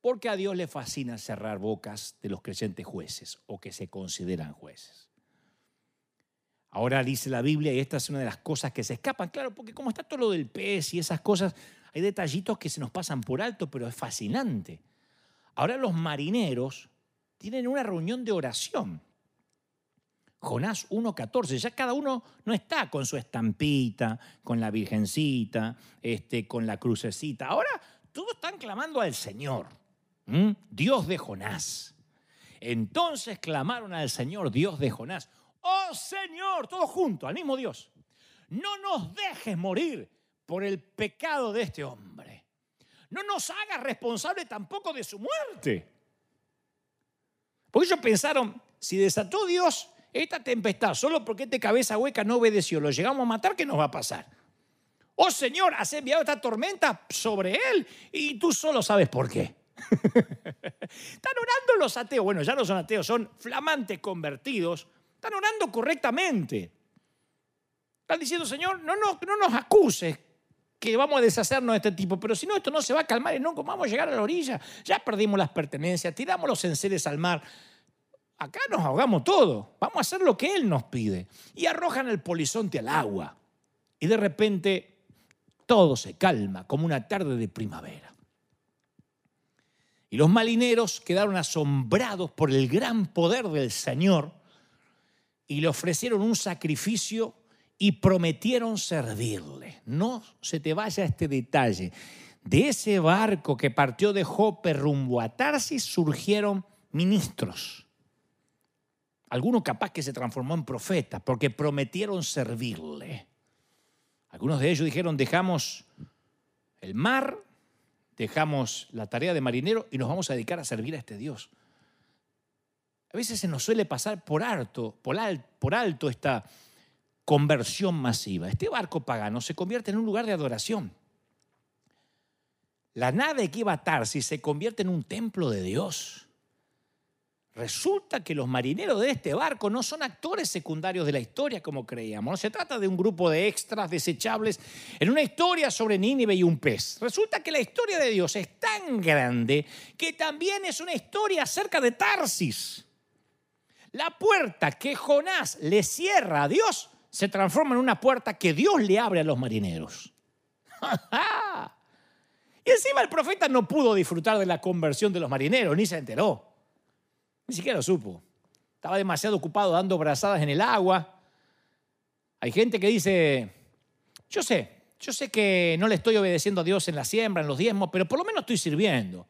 Porque a Dios le fascina cerrar bocas de los creyentes jueces o que se consideran jueces. Ahora dice la Biblia, y esta es una de las cosas que se escapan, claro, porque como está todo lo del pez y esas cosas, hay detallitos que se nos pasan por alto, pero es fascinante. Ahora los marineros tienen una reunión de oración. Jonás 1.14, ya cada uno no está con su estampita, con la virgencita, este, con la crucecita. Ahora todos están clamando al Señor, Dios de Jonás. Entonces clamaron al Señor, Dios de Jonás. Oh Señor, todos juntos, al mismo Dios. No nos dejes morir por el pecado de este hombre. No nos hagas responsable tampoco de su muerte. Porque ellos pensaron, si desató Dios esta tempestad solo porque este cabeza hueca no obedeció, lo llegamos a matar, ¿qué nos va a pasar? Oh Señor, has enviado esta tormenta sobre él y tú solo sabes por qué. Están orando los ateos, bueno, ya no son ateos, son flamantes convertidos, están orando correctamente. Están diciendo, Señor, no, no, no nos acuses que vamos a deshacernos de este tipo, pero si no, esto no se va a calmar y no vamos a llegar a la orilla. Ya perdimos las pertenencias, tiramos los enseres al mar. Acá nos ahogamos todo. Vamos a hacer lo que Él nos pide. Y arrojan el polizonte al agua. Y de repente todo se calma como una tarde de primavera. Y los marineros quedaron asombrados por el gran poder del Señor y le ofrecieron un sacrificio y prometieron servirle. No se te vaya este detalle. De ese barco que partió de Jope rumbo a Tarsis surgieron ministros. Algunos capaz que se transformó en profeta porque prometieron servirle. Algunos de ellos dijeron, dejamos el mar, dejamos la tarea de marinero y nos vamos a dedicar a servir a este Dios. A veces se nos suele pasar por alto, por, alto esta conversión masiva. Este barco pagano se convierte en un lugar de adoración. La nave que iba a Tarsis se convierte en un templo de Dios. Resulta que los marineros de este barco no son actores secundarios de la historia como creíamos. No se trata de un grupo de extras desechables en una historia sobre Nínive y un pez. Resulta que la historia de Dios es tan grande que también es una historia acerca de Tarsis. La puerta que Jonás le cierra a Dios se transforma en una puerta que Dios le abre a los marineros. y encima el profeta no pudo disfrutar de la conversión de los marineros, ni se enteró. Ni siquiera lo supo. Estaba demasiado ocupado dando brazadas en el agua. Hay gente que dice, yo sé, yo sé que no le estoy obedeciendo a Dios en la siembra, en los diezmos, pero por lo menos estoy sirviendo.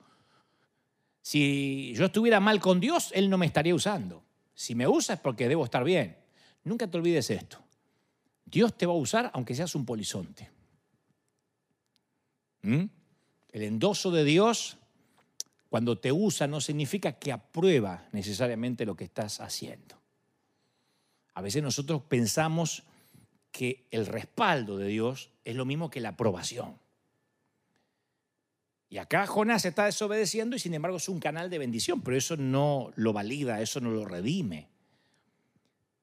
Si yo estuviera mal con Dios, Él no me estaría usando. Si me usa es porque debo estar bien. Nunca te olvides esto. Dios te va a usar aunque seas un polizonte. ¿Mm? El endoso de Dios, cuando te usa, no significa que aprueba necesariamente lo que estás haciendo. A veces nosotros pensamos que el respaldo de Dios es lo mismo que la aprobación. Y acá Jonás está desobedeciendo y sin embargo es un canal de bendición, pero eso no lo valida, eso no lo redime.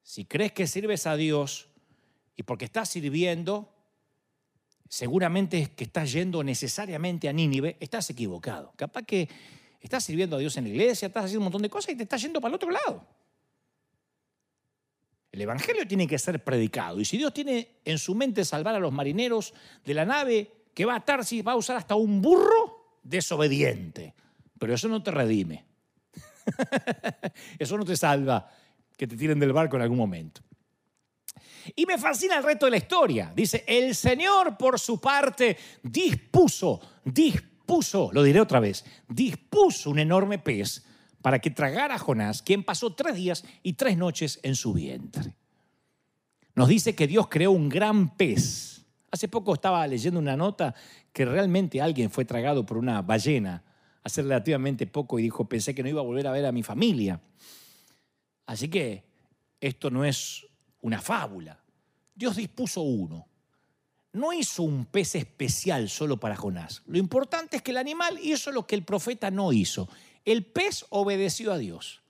Si crees que sirves a Dios, y porque estás sirviendo, seguramente es que estás yendo necesariamente a Nínive, estás equivocado. Capaz que estás sirviendo a Dios en la iglesia, estás haciendo un montón de cosas y te estás yendo para el otro lado. El Evangelio tiene que ser predicado. Y si Dios tiene en su mente salvar a los marineros de la nave que va a Tarsis, va a usar hasta un burro desobediente. Pero eso no te redime. eso no te salva que te tiren del barco en algún momento. Y me fascina el resto de la historia. Dice, el Señor por su parte dispuso, dispuso, lo diré otra vez, dispuso un enorme pez para que tragara a Jonás, quien pasó tres días y tres noches en su vientre. Nos dice que Dios creó un gran pez. Hace poco estaba leyendo una nota que realmente alguien fue tragado por una ballena hace relativamente poco y dijo, pensé que no iba a volver a ver a mi familia. Así que esto no es una fábula. Dios dispuso uno. no hizo un pez especial solo para Jonás. Lo importante es que el animal hizo lo que el profeta no hizo. El pez obedeció a Dios.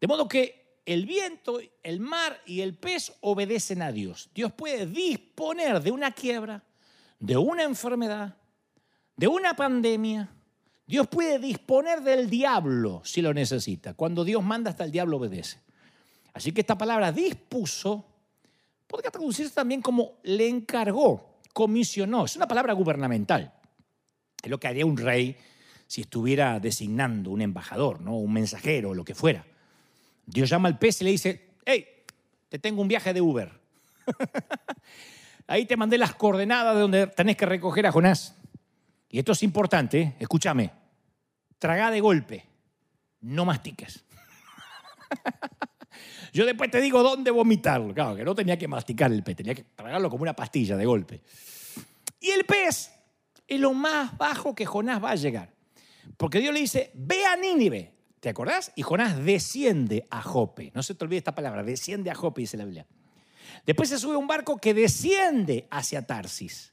De modo que el viento, el mar y el pez obedecen a Dios. Dios puede disponer de una quiebra, de una enfermedad, de una pandemia. Dios puede disponer del diablo si lo necesita. Cuando Dios manda hasta el diablo obedece. Así que esta palabra dispuso podría traducirse también como le encargó, comisionó. Es una palabra gubernamental. Es lo que haría un rey si estuviera designando un embajador, ¿no? un mensajero, o lo que fuera. Dios llama al pez y le dice, hey, te tengo un viaje de Uber. Ahí te mandé las coordenadas de donde tenés que recoger a Jonás. Y esto es importante, escúchame. Traga de golpe, no mastiques. Yo después te digo dónde vomitarlo. Claro, que no tenía que masticar el pez, tenía que tragarlo como una pastilla de golpe. Y el pez es lo más bajo que Jonás va a llegar. Porque Dios le dice, ve a Nínive. ¿Te acordás? Y Jonás desciende a Jope. No se te olvide esta palabra, desciende a Jope, dice la Biblia. Después se sube a un barco que desciende hacia Tarsis.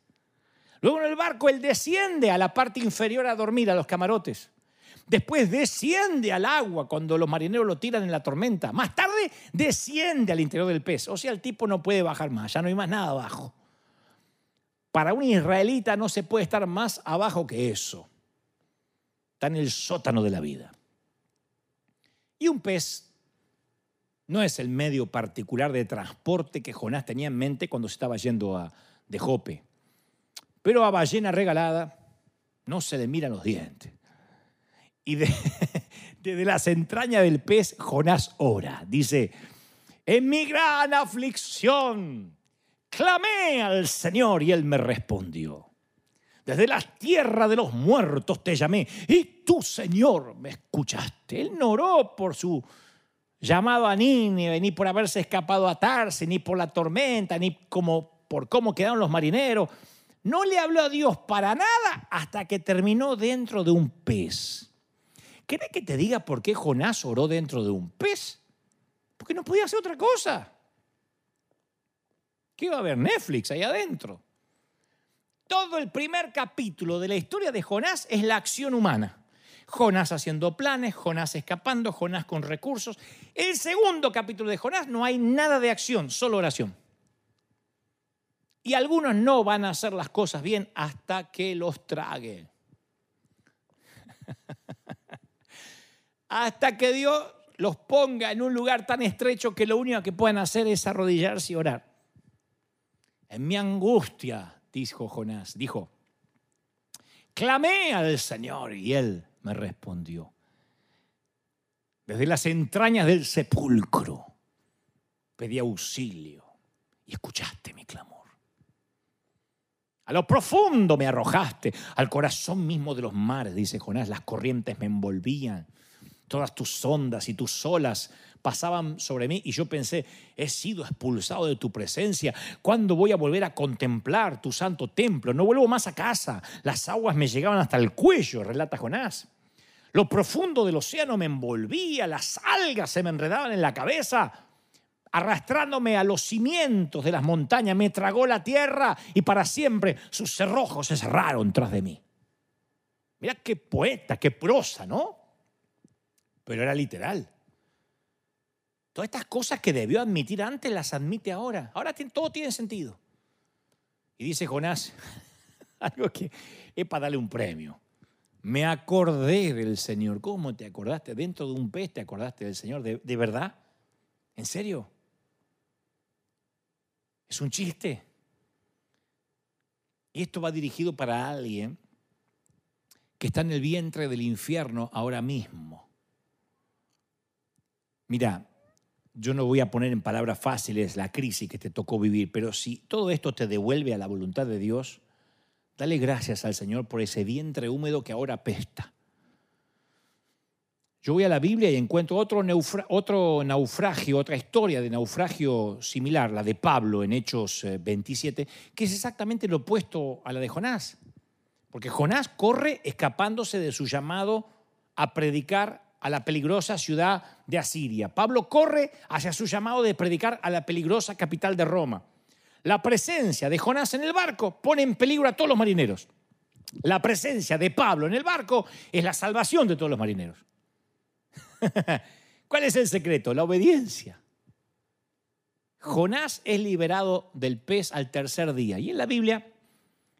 Luego en el barco él desciende a la parte inferior a dormir, a los camarotes. Después desciende al agua cuando los marineros lo tiran en la tormenta. Más tarde desciende al interior del pez. O sea, el tipo no puede bajar más, ya no hay más nada abajo. Para un israelita no se puede estar más abajo que eso. Está en el sótano de la vida. Y un pez no es el medio particular de transporte que Jonás tenía en mente cuando se estaba yendo a, de Jope. Pero a ballena regalada no se le miran los dientes. Y desde las entrañas del pez, Jonás ora. Dice, en mi gran aflicción, clamé al Señor y Él me respondió. Desde la tierra de los muertos te llamé y tú, Señor, me escuchaste. Él no oró por su llamado a Nínive, ni por haberse escapado a Tarse, ni por la tormenta, ni como por cómo quedaron los marineros. No le habló a Dios para nada hasta que terminó dentro de un pez. ¿Querés que te diga por qué Jonás oró dentro de un pez? Porque no podía hacer otra cosa. ¿Qué iba a haber Netflix ahí adentro? Todo el primer capítulo de la historia de Jonás es la acción humana. Jonás haciendo planes, Jonás escapando, Jonás con recursos. El segundo capítulo de Jonás no hay nada de acción, solo oración. Y algunos no van a hacer las cosas bien hasta que los trague. hasta que Dios los ponga en un lugar tan estrecho que lo único que pueden hacer es arrodillarse y orar. En mi angustia, dijo Jonás, dijo, clamé al Señor y él me respondió. Desde las entrañas del sepulcro pedí auxilio y escuchaste mi clamor. A lo profundo me arrojaste, al corazón mismo de los mares, dice Jonás, las corrientes me envolvían todas tus ondas y tus olas pasaban sobre mí y yo pensé, he sido expulsado de tu presencia. ¿Cuándo voy a volver a contemplar tu santo templo? No vuelvo más a casa. Las aguas me llegaban hasta el cuello, relata Jonás. Lo profundo del océano me envolvía, las algas se me enredaban en la cabeza, arrastrándome a los cimientos de las montañas. Me tragó la tierra y para siempre sus cerrojos se cerraron tras de mí. Mira qué poeta, qué prosa, ¿no? Pero era literal. Todas estas cosas que debió admitir antes las admite ahora. Ahora todo tiene sentido. Y dice Jonás, algo que es para darle un premio. Me acordé del Señor. ¿Cómo te acordaste? Dentro de un pez te acordaste del Señor. ¿De, de verdad? ¿En serio? ¿Es un chiste? Y esto va dirigido para alguien que está en el vientre del infierno ahora mismo Mira, yo no voy a poner en palabras fáciles la crisis que te tocó vivir, pero si todo esto te devuelve a la voluntad de Dios, dale gracias al Señor por ese vientre húmedo que ahora pesta. Yo voy a la Biblia y encuentro otro, otro naufragio, otra historia de naufragio similar, la de Pablo en Hechos 27, eh, que es exactamente lo opuesto a la de Jonás. Porque Jonás corre escapándose de su llamado a predicar a la peligrosa ciudad de Asiria. Pablo corre hacia su llamado de predicar a la peligrosa capital de Roma. La presencia de Jonás en el barco pone en peligro a todos los marineros. La presencia de Pablo en el barco es la salvación de todos los marineros. ¿Cuál es el secreto? La obediencia. Jonás es liberado del pez al tercer día. Y en la Biblia,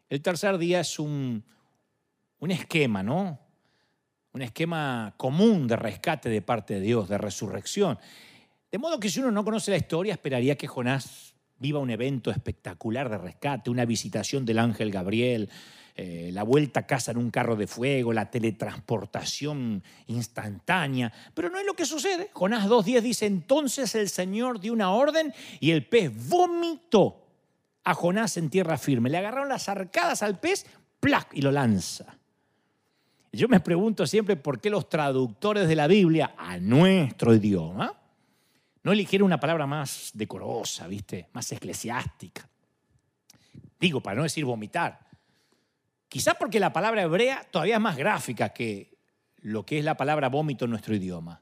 el tercer día es un, un esquema, ¿no? Un esquema común de rescate de parte de Dios, de resurrección. De modo que si uno no conoce la historia, esperaría que Jonás viva un evento espectacular de rescate, una visitación del ángel Gabriel, eh, la vuelta a casa en un carro de fuego, la teletransportación instantánea. Pero no es lo que sucede. Jonás 2.10 dice, entonces el Señor dio una orden y el pez vomitó a Jonás en tierra firme. Le agarraron las arcadas al pez, ¡plac! y lo lanza. Yo me pregunto siempre por qué los traductores de la Biblia a nuestro idioma no eligieron una palabra más decorosa, ¿viste? Más eclesiástica. Digo, para no decir vomitar. Quizá porque la palabra hebrea todavía es más gráfica que lo que es la palabra vómito en nuestro idioma.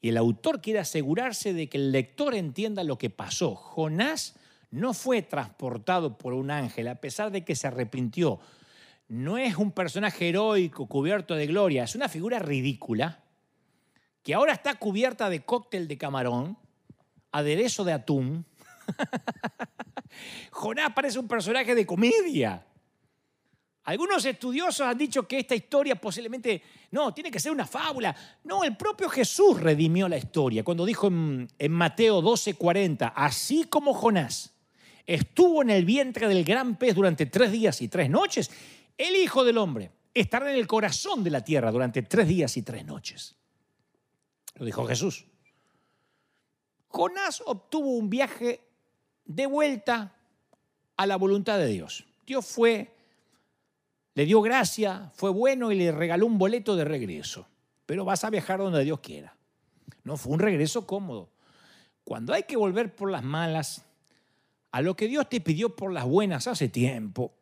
Y el autor quiere asegurarse de que el lector entienda lo que pasó. Jonás no fue transportado por un ángel a pesar de que se arrepintió. No es un personaje heroico cubierto de gloria, es una figura ridícula que ahora está cubierta de cóctel de camarón, aderezo de atún. Jonás parece un personaje de comedia. Algunos estudiosos han dicho que esta historia posiblemente, no, tiene que ser una fábula. No, el propio Jesús redimió la historia cuando dijo en, en Mateo 12:40, así como Jonás estuvo en el vientre del gran pez durante tres días y tres noches, el Hijo del Hombre estará en el corazón de la tierra durante tres días y tres noches. Lo dijo Jesús. Jonás obtuvo un viaje de vuelta a la voluntad de Dios. Dios fue, le dio gracia, fue bueno y le regaló un boleto de regreso. Pero vas a viajar donde Dios quiera. No fue un regreso cómodo. Cuando hay que volver por las malas, a lo que Dios te pidió por las buenas hace tiempo,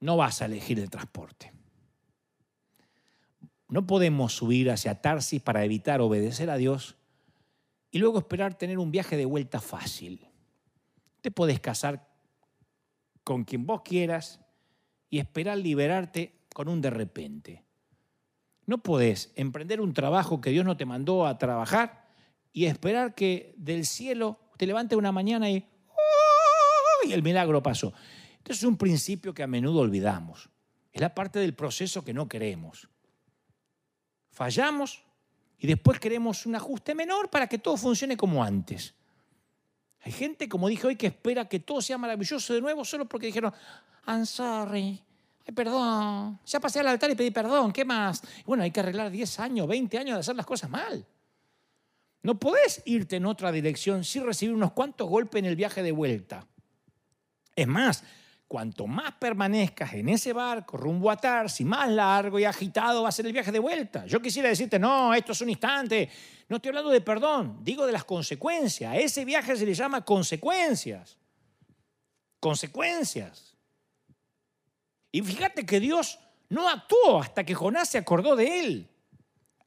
no vas a elegir el transporte. No podemos subir hacia Tarsis para evitar obedecer a Dios y luego esperar tener un viaje de vuelta fácil. Te puedes casar con quien vos quieras y esperar liberarte con un de repente. No podés emprender un trabajo que Dios no te mandó a trabajar y esperar que del cielo te levante una mañana y, ¡oh! y el milagro pasó. Este es un principio que a menudo olvidamos. Es la parte del proceso que no queremos fallamos y después queremos un ajuste menor para que todo funcione como antes. Hay gente, como dije hoy, que espera que todo sea maravilloso de nuevo solo porque dijeron, I'm sorry, ay, perdón, ya pasé al altar y pedí perdón, ¿qué más? Bueno, hay que arreglar 10 años, 20 años de hacer las cosas mal. No podés irte en otra dirección sin recibir unos cuantos golpes en el viaje de vuelta. Es más, cuanto más permanezcas en ese barco rumbo a Tarsi, más largo y agitado va a ser el viaje de vuelta. Yo quisiera decirte, no, esto es un instante. No estoy hablando de perdón, digo de las consecuencias. A ese viaje se le llama consecuencias. Consecuencias. Y fíjate que Dios no actuó hasta que Jonás se acordó de él.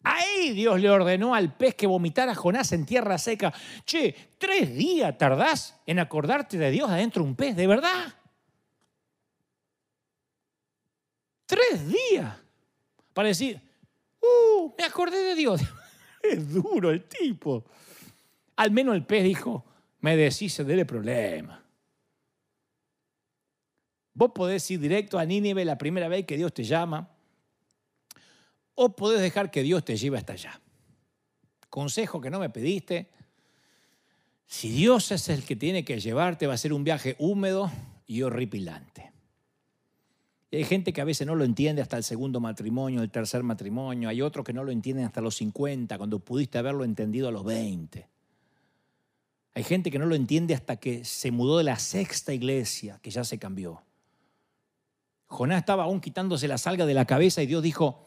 Ahí Dios le ordenó al pez que vomitara a Jonás en tierra seca. Che, tres días tardás en acordarte de Dios adentro de un pez, ¿de verdad? Tres días para decir, uh, me acordé de Dios. es duro el tipo. Al menos el pez dijo, me deshice del problema. Vos podés ir directo a Nínive la primera vez que Dios te llama, o podés dejar que Dios te lleve hasta allá. Consejo que no me pediste. Si Dios es el que tiene que llevarte, va a ser un viaje húmedo y horripilante hay gente que a veces no lo entiende hasta el segundo matrimonio, el tercer matrimonio. Hay otros que no lo entienden hasta los 50, cuando pudiste haberlo entendido a los 20. Hay gente que no lo entiende hasta que se mudó de la sexta iglesia, que ya se cambió. Jonás estaba aún quitándose la salga de la cabeza y Dios dijo,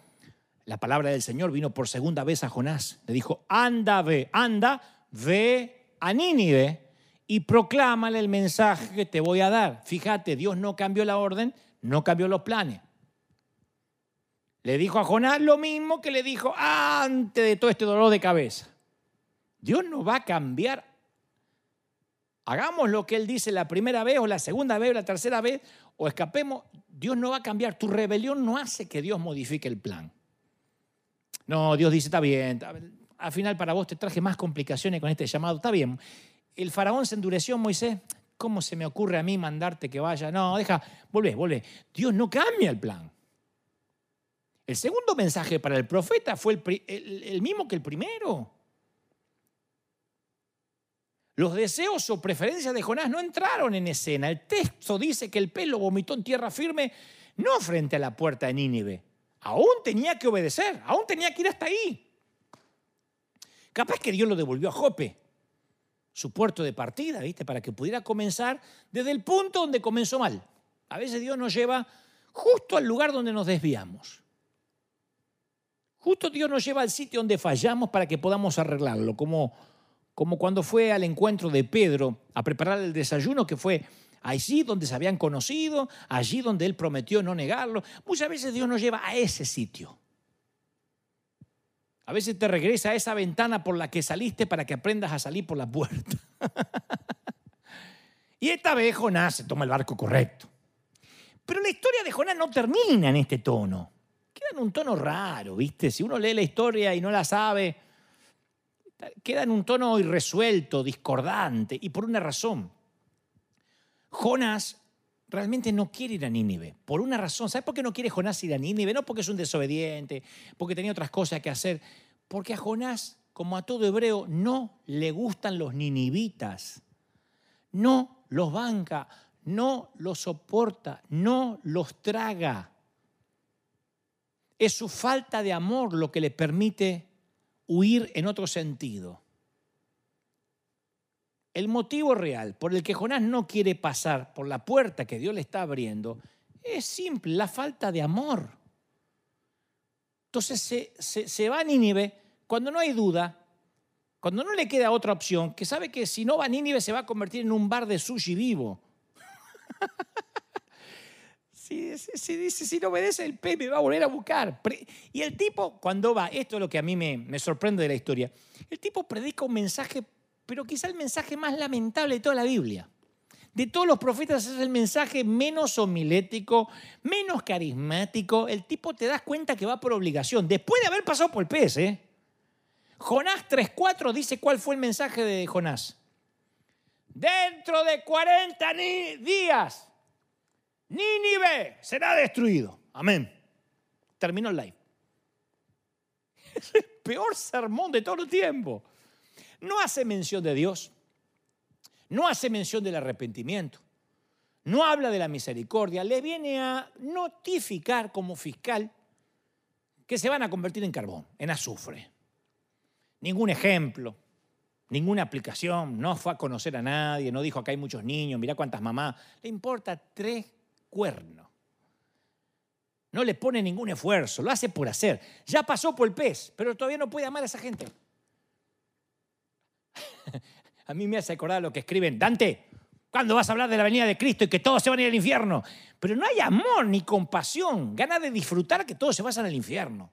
la palabra del Señor vino por segunda vez a Jonás. Le dijo, anda, ve, anda, ve a Nínive y proclámale el mensaje que te voy a dar. Fíjate, Dios no cambió la orden, no cambió los planes. Le dijo a Jonás lo mismo que le dijo antes de todo este dolor de cabeza. Dios no va a cambiar hagamos lo que Él dice la primera vez o la segunda vez o la tercera vez o escapemos, Dios no va a cambiar. Tu rebelión no hace que Dios modifique el plan. No, Dios dice, está bien, al final para vos te traje más complicaciones con este llamado, está bien. El faraón se endureció, Moisés, ¿cómo se me ocurre a mí mandarte que vaya? No, deja, volvé, volvé. Dios no cambia el plan. El segundo mensaje para el profeta fue el, mismo que el primero. Los deseos o preferencias de Jonás no entraron en escena. El texto dice que el pelo vomitó en tierra firme, no frente a la puerta de Nínive. Aún tenía que obedecer, aún tenía que ir hasta ahí. Capaz que Dios lo devolvió a Jope, su puerto de partida, ¿viste? Para que pudiera comenzar desde el punto donde comenzó mal. A veces Dios nos lleva justo al lugar donde nos desviamos. Justo Dios nos lleva al sitio donde fallamos para que podamos arreglarlo, como, como cuando fue al encuentro de Pedro a preparar el desayuno, que fue allí donde se habían conocido, allí donde él prometió no negarlo. Muchas veces Dios nos lleva a ese sitio. A veces te regresa a esa ventana por la que saliste para que aprendas a salir por la puerta. y esta vez Jonás se toma el barco correcto. Pero la historia de Jonás no termina en este tono queda en un tono raro, ¿viste? Si uno lee la historia y no la sabe, queda en un tono irresuelto, discordante, y por una razón. Jonás realmente no quiere ir a Nínive, por una razón. ¿Sabes por qué no quiere Jonás ir a Nínive? No porque es un desobediente, porque tenía otras cosas que hacer, porque a Jonás, como a todo hebreo, no le gustan los ninivitas, no los banca, no los soporta, no los traga. Es su falta de amor lo que le permite huir en otro sentido. El motivo real por el que Jonás no quiere pasar por la puerta que Dios le está abriendo es simple, la falta de amor. Entonces se, se va a Nínive cuando no hay duda, cuando no le queda otra opción, que sabe que si no va a Nínive se va a convertir en un bar de sushi vivo. Si, dice, si no obedece, el pez me va a volver a buscar. Y el tipo, cuando va, esto es lo que a mí me, me sorprende de la historia, el tipo predica un mensaje, pero quizá el mensaje más lamentable de toda la Biblia. De todos los profetas es el mensaje menos homilético, menos carismático. El tipo te das cuenta que va por obligación, después de haber pasado por el pez. ¿eh? Jonás 3.4 dice cuál fue el mensaje de Jonás. Dentro de 40 días Nínive será destruido. Amén. Terminó el live. Es el peor sermón de todo el tiempo. No hace mención de Dios. No hace mención del arrepentimiento. No habla de la misericordia. Le viene a notificar como fiscal que se van a convertir en carbón, en azufre. Ningún ejemplo, ninguna aplicación, no fue a conocer a nadie, no dijo acá hay muchos niños, mira cuántas mamás. Le importa tres cuerno. No le pone ningún esfuerzo, lo hace por hacer. Ya pasó por el pez, pero todavía no puede amar a esa gente. a mí me hace acordar lo que escriben, Dante, ¿cuándo vas a hablar de la venida de Cristo y que todos se van a ir al infierno? Pero no hay amor ni compasión, gana de disfrutar que todos se vayan al infierno.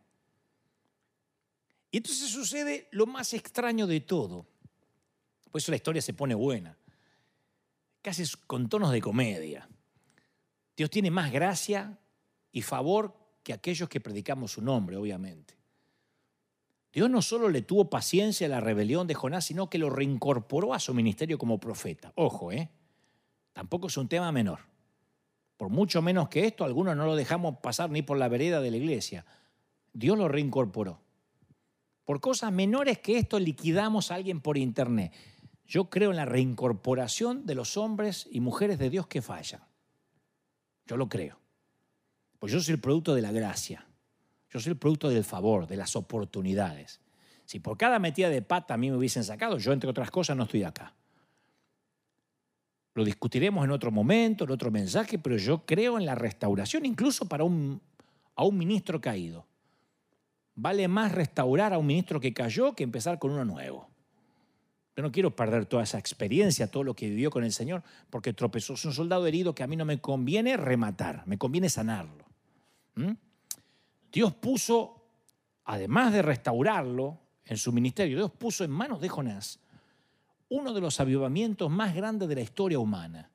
Y entonces sucede lo más extraño de todo. Por eso la historia se pone buena, casi con tonos de comedia. Dios tiene más gracia y favor que aquellos que predicamos su nombre, obviamente. Dios no solo le tuvo paciencia a la rebelión de Jonás, sino que lo reincorporó a su ministerio como profeta. Ojo, ¿eh? Tampoco es un tema menor. Por mucho menos que esto, algunos no lo dejamos pasar ni por la vereda de la iglesia. Dios lo reincorporó. Por cosas menores que esto liquidamos a alguien por internet. Yo creo en la reincorporación de los hombres y mujeres de Dios que fallan. Yo lo creo. Pues yo soy el producto de la gracia. Yo soy el producto del favor, de las oportunidades. Si por cada metida de pata a mí me hubiesen sacado, yo entre otras cosas no estoy acá. Lo discutiremos en otro momento, en otro mensaje, pero yo creo en la restauración, incluso para un, a un ministro caído. Vale más restaurar a un ministro que cayó que empezar con uno nuevo. Yo no quiero perder toda esa experiencia, todo lo que vivió con el Señor, porque tropezó. Es un soldado herido que a mí no me conviene rematar, me conviene sanarlo. ¿Mm? Dios puso, además de restaurarlo en su ministerio, Dios puso en manos de Jonás uno de los avivamientos más grandes de la historia humana.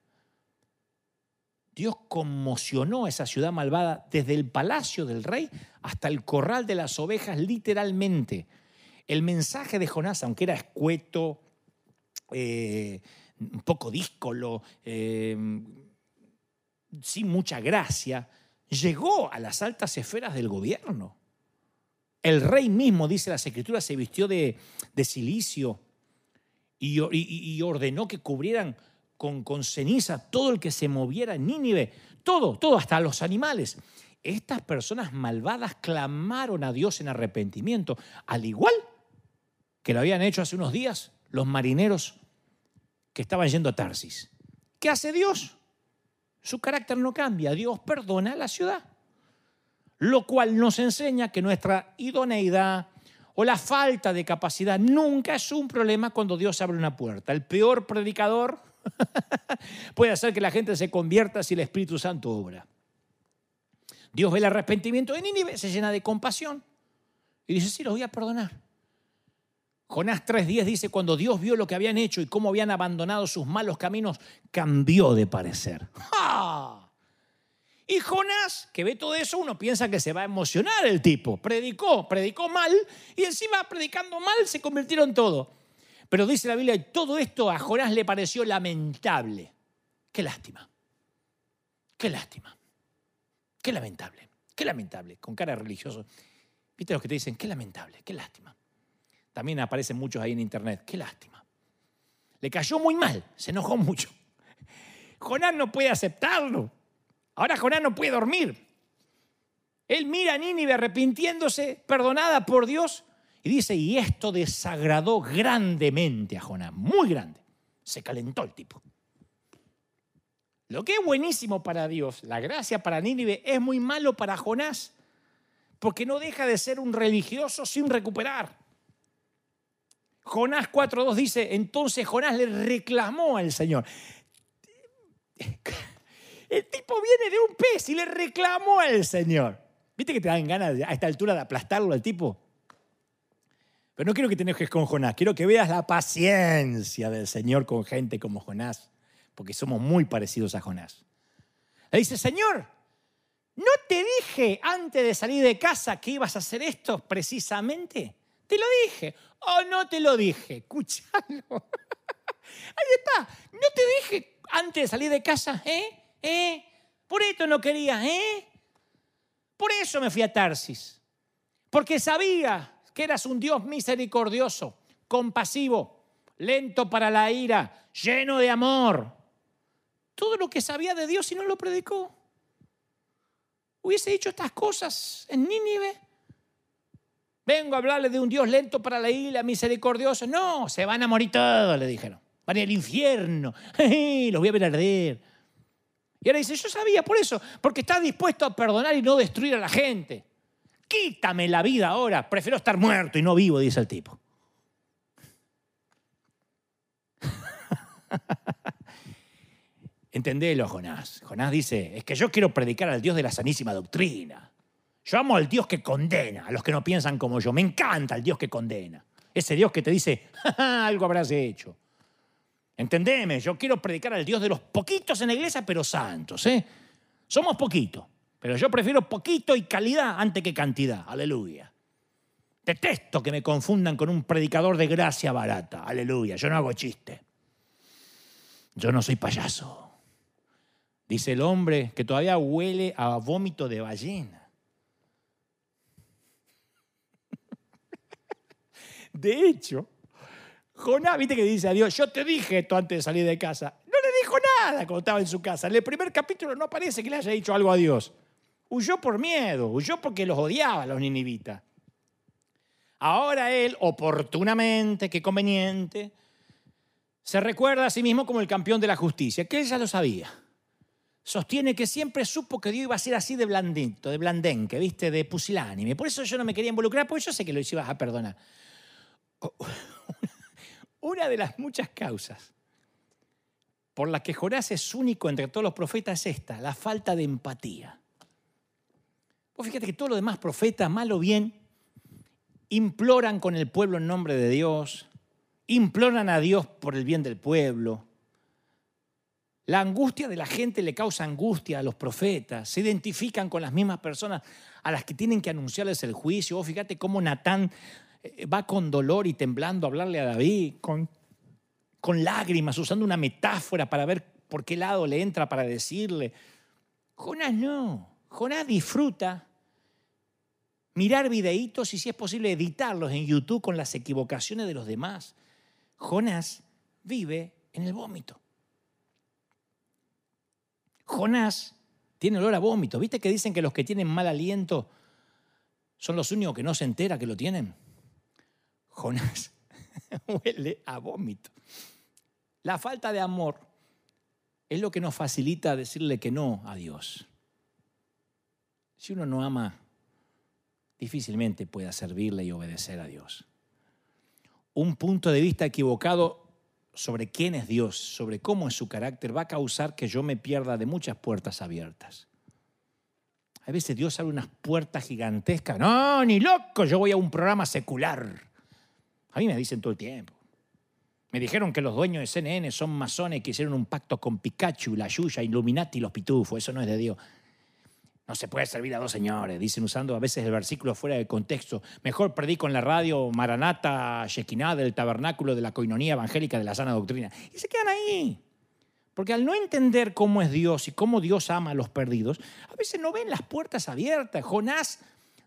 Dios conmocionó esa ciudad malvada desde el palacio del rey hasta el corral de las ovejas, literalmente. El mensaje de Jonás, aunque era escueto, eh, un poco díscolo, eh, sin mucha gracia, llegó a las altas esferas del gobierno. El rey mismo, dice las escrituras, se vistió de, silicio y, ordenó que cubrieran con, con ceniza todo el que se moviera en Nínive, todo, todo, hasta los animales. Estas personas malvadas clamaron a Dios en arrepentimiento, al igual que lo habían hecho hace unos días los marineros que estaban yendo a Tarsis. ¿Qué hace Dios? Su carácter no cambia. Dios perdona a la ciudad. Lo cual nos enseña que nuestra idoneidad o la falta de capacidad nunca es un problema cuando Dios abre una puerta. El peor predicador puede hacer que la gente se convierta si el Espíritu Santo obra. Dios ve el arrepentimiento de Nínive, se llena de compasión y dice, sí, los voy a perdonar. Jonás 3.10 dice, cuando Dios vio lo que habían hecho y cómo habían abandonado sus malos caminos, cambió de parecer. Y Jonás, que ve todo eso, uno piensa que se va a emocionar el tipo. Predicó, predicó mal y encima predicando mal se convirtió en todo. Pero dice la Biblia, y todo esto a Jonás le pareció lamentable. Qué lástima. Qué lástima. Qué lamentable. Qué lamentable. Con cara religioso. ¿Viste los que te dicen, qué lamentable, qué lástima? También aparecen muchos ahí en internet. Qué lástima. Le cayó muy mal, se enojó mucho. Jonás no puede aceptarlo. Ahora Jonás no puede dormir. Él mira a Nínive arrepintiéndose, perdonada por Dios, y dice, y esto desagradó grandemente a Jonás, muy grande. Se calentó el tipo. Lo que es buenísimo para Dios, la gracia para Nínive, es muy malo para Jonás, porque no deja de ser un religioso sin recuperar. Jonás 4.2 dice, entonces Jonás le reclamó al Señor. El tipo viene de un pez y le reclamó al Señor. ¿Viste que te dan ganas a esta altura de aplastarlo al tipo? Pero no quiero que te enojes con Jonás, quiero que veas la paciencia del Señor con gente como Jonás, porque somos muy parecidos a Jonás. Le dice, Señor, ¿no te dije antes de salir de casa que ibas a hacer esto precisamente? Te lo dije. Oh, no te lo dije. Escúchalo. Ahí está. No te dije antes de salir de casa, ¿eh? ¿Eh? Por esto no quería, ¿eh? Por eso me fui a Tarsis. Porque sabía que eras un Dios misericordioso, compasivo, lento para la ira, lleno de amor. Todo lo que sabía de Dios y no lo predicó. Hubiese dicho estas cosas en Nínive Vengo a hablarle de un Dios lento para la isla, misericordioso. No, se van a morir todos, le dijeron. Van al infierno. Los voy a ver arder. Y ahora dice, yo sabía por eso, porque está dispuesto a perdonar y no destruir a la gente. Quítame la vida ahora, prefiero estar muerto y no vivo, dice el tipo. Entendelo, Jonás. Jonás dice, es que yo quiero predicar al Dios de la sanísima doctrina. Yo amo al Dios que condena, a los que no piensan como yo. Me encanta el Dios que condena. Ese Dios que te dice, algo habrás hecho. Entendeme, yo quiero predicar al Dios de los poquitos en la iglesia, pero santos. ¿eh? Somos poquitos, pero yo prefiero poquito y calidad antes que cantidad. Aleluya. Detesto que me confundan con un predicador de gracia barata. Aleluya. Yo no hago chiste. Yo no soy payaso. Dice el hombre que todavía huele a vómito de ballena. De hecho, Jonás, viste que dice a Dios, yo te dije esto antes de salir de casa. No le dijo nada cuando estaba en su casa. En el primer capítulo no parece que le haya dicho algo a Dios. Huyó por miedo, huyó porque los odiaba los ninivitas. Ahora él, oportunamente, qué conveniente, se recuerda a sí mismo como el campeón de la justicia, que él ya lo sabía. Sostiene que siempre supo que Dios iba a ser así de blandito, de blandenque, ¿viste? De pusilánime. Por eso yo no me quería involucrar, porque yo sé que lo ibas a perdonar. Una de las muchas causas por las que Jonás es único entre todos los profetas es esta, la falta de empatía. Vos fíjate que todos los demás profetas, mal o bien, imploran con el pueblo en nombre de Dios, imploran a Dios por el bien del pueblo. La angustia de la gente le causa angustia a los profetas. Se identifican con las mismas personas a las que tienen que anunciarles el juicio. Oh, fíjate cómo Natán va con dolor y temblando a hablarle a David, con, con lágrimas, usando una metáfora para ver por qué lado le entra para decirle. Jonás no. Jonás disfruta mirar videitos y si es posible editarlos en YouTube con las equivocaciones de los demás. Jonás vive en el vómito. Jonás tiene olor a vómito. ¿Viste que dicen que los que tienen mal aliento son los únicos que no se entera que lo tienen? Jonás huele a vómito. La falta de amor es lo que nos facilita decirle que no a Dios. Si uno no ama, difícilmente pueda servirle y obedecer a Dios. Un punto de vista equivocado sobre quién es Dios, sobre cómo es su carácter, va a causar que yo me pierda de muchas puertas abiertas. A veces Dios abre unas puertas gigantescas. No, ni loco, yo voy a un programa secular. A mí me dicen todo el tiempo. Me dijeron que los dueños de CNN son masones que hicieron un pacto con Pikachu, la Yuya, Illuminati y los pitufos. Eso no es de Dios. No se puede servir a dos señores, dicen usando a veces el versículo fuera de contexto. Mejor predico en la radio Maranata, Shekinah del tabernáculo de la coinonía evangélica de la sana doctrina. Y se quedan ahí. Porque al no entender cómo es Dios y cómo Dios ama a los perdidos, a veces no ven las puertas abiertas. Jonás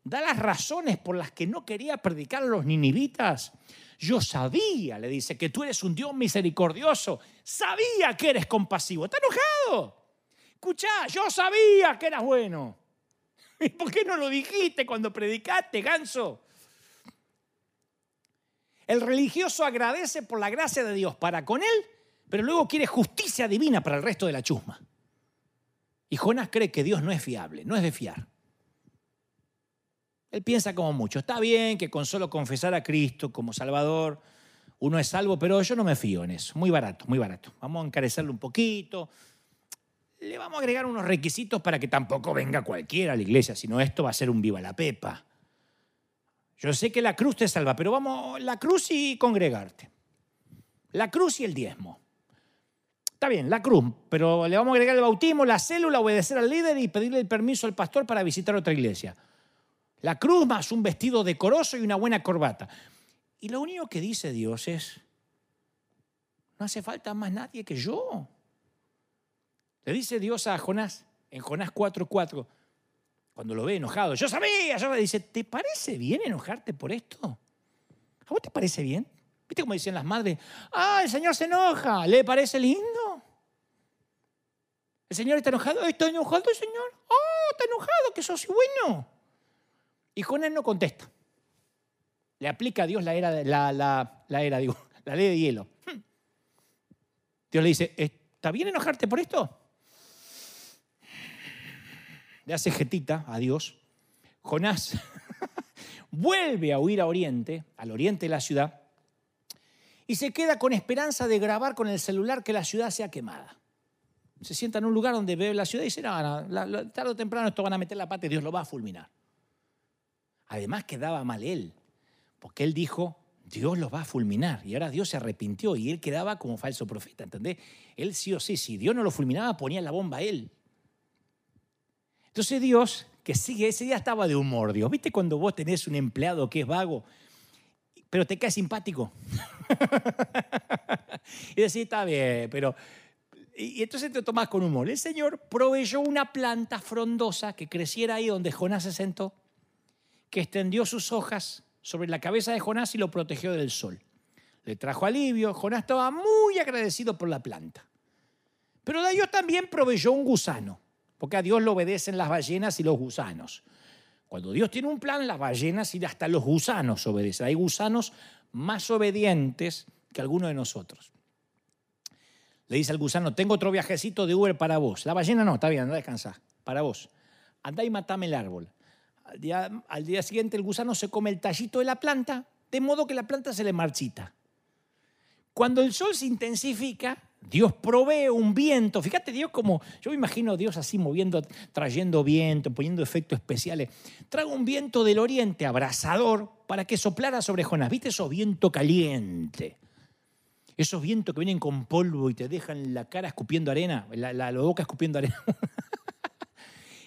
da las razones por las que no quería predicar a los ninivitas. Yo sabía, le dice, que tú eres un Dios misericordioso. Sabía que eres compasivo. Está enojado. Escuchá, yo sabía que eras bueno. ¿Y por qué no lo dijiste cuando predicaste, ganso? El religioso agradece por la gracia de Dios para con él, pero luego quiere justicia divina para el resto de la chusma. Y Jonás cree que Dios no es fiable, no es de fiar. Él piensa como mucho, está bien que con solo confesar a Cristo como Salvador uno es salvo, pero yo no me fío en eso. Muy barato, muy barato. Vamos a encarecerlo un poquito, le vamos a agregar unos requisitos para que tampoco venga cualquiera a la iglesia, sino esto va a ser un viva la pepa. Yo sé que la cruz te salva, pero vamos, la cruz y congregarte. La cruz y el diezmo. Está bien, la cruz, pero le vamos a agregar el bautismo, la célula, obedecer al líder y pedirle el permiso al pastor para visitar otra iglesia. La cruz más un vestido decoroso y una buena corbata. Y lo único que dice Dios es, no hace falta más nadie que yo. Le dice Dios a Jonás, en Jonás 4:4, cuando lo ve enojado, yo sabía, yo dice, ¿te parece bien enojarte por esto? ¿A vos te parece bien? ¿Viste cómo dicen las madres? Ah, el Señor se enoja, ¿le parece lindo? El Señor está enojado, ¿está enojado Señor? Oh, está enojado, que sos bueno. Y Jonás no contesta. Le aplica a Dios la era, la, era, digo, la ley de hielo. Dios le dice, ¿está bien enojarte por esto? le hace jetita a Dios, Jonás vuelve a huir a Oriente, al oriente de la ciudad, y se queda con esperanza de grabar con el celular que la ciudad sea quemada. Se sienta en un lugar donde ve la ciudad y dice, no, no, tarde o temprano esto van a meter la pata y Dios lo va a fulminar. Además quedaba mal él, porque él dijo, Dios los va a fulminar. Y ahora Dios se arrepintió y él quedaba como falso profeta, ¿entendés? Él sí o sí, si Dios no lo fulminaba, ponía la bomba a él. Entonces Dios, que sigue, ese día estaba de humor, Dios. ¿Viste cuando vos tenés un empleado que es vago, pero te cae simpático? y decís, está bien, pero... Y entonces te tomás con humor. El Señor proveyó una planta frondosa que creciera ahí donde Jonás se sentó, que extendió sus hojas sobre la cabeza de Jonás y lo protegió del sol. Le trajo alivio, Jonás estaba muy agradecido por la planta. Pero Dios también proveyó un gusano porque a Dios le obedecen las ballenas y los gusanos. Cuando Dios tiene un plan, las ballenas y hasta los gusanos obedecen. Hay gusanos más obedientes que algunos de nosotros. Le dice al gusano, tengo otro viajecito de Uber para vos. La ballena no, está bien, anda a descansar, para vos. Anda y matame el árbol. Al día, siguiente el gusano se come el tallito de la planta, de modo que la planta se le marchita. Cuando el sol se intensifica, Dios provee un viento. Fíjate, Dios como, yo me imagino a Dios así moviendo, trayendo viento, poniendo efectos especiales. Trago un viento del oriente abrasador para que soplara sobre Jonás. ¿Viste eso viento caliente? Esos vientos que vienen con polvo y te dejan la cara escupiendo arena, la boca escupiendo arena.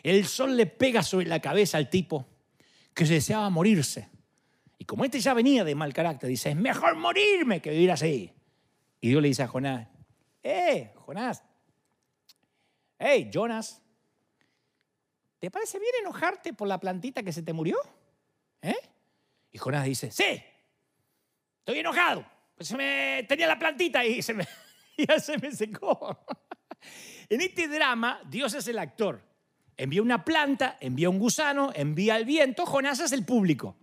El sol le pega sobre la cabeza al tipo que se deseaba morirse. Y como este ya venía de mal carácter, dice, es mejor morirme que vivir así. Y Dios le dice a Jonás, ¡eh, Jonás! ¡Hey, Jonas! ¿Te parece bien enojarte por la plantita que se te murió? ¿Eh? Y Jonás dice, sí, estoy enojado. Pues se me tenía la plantita y, se me, ya se me secó. en este drama, Dios es el actor. Envía una planta, envía un gusano, envía el viento, Jonás es el público.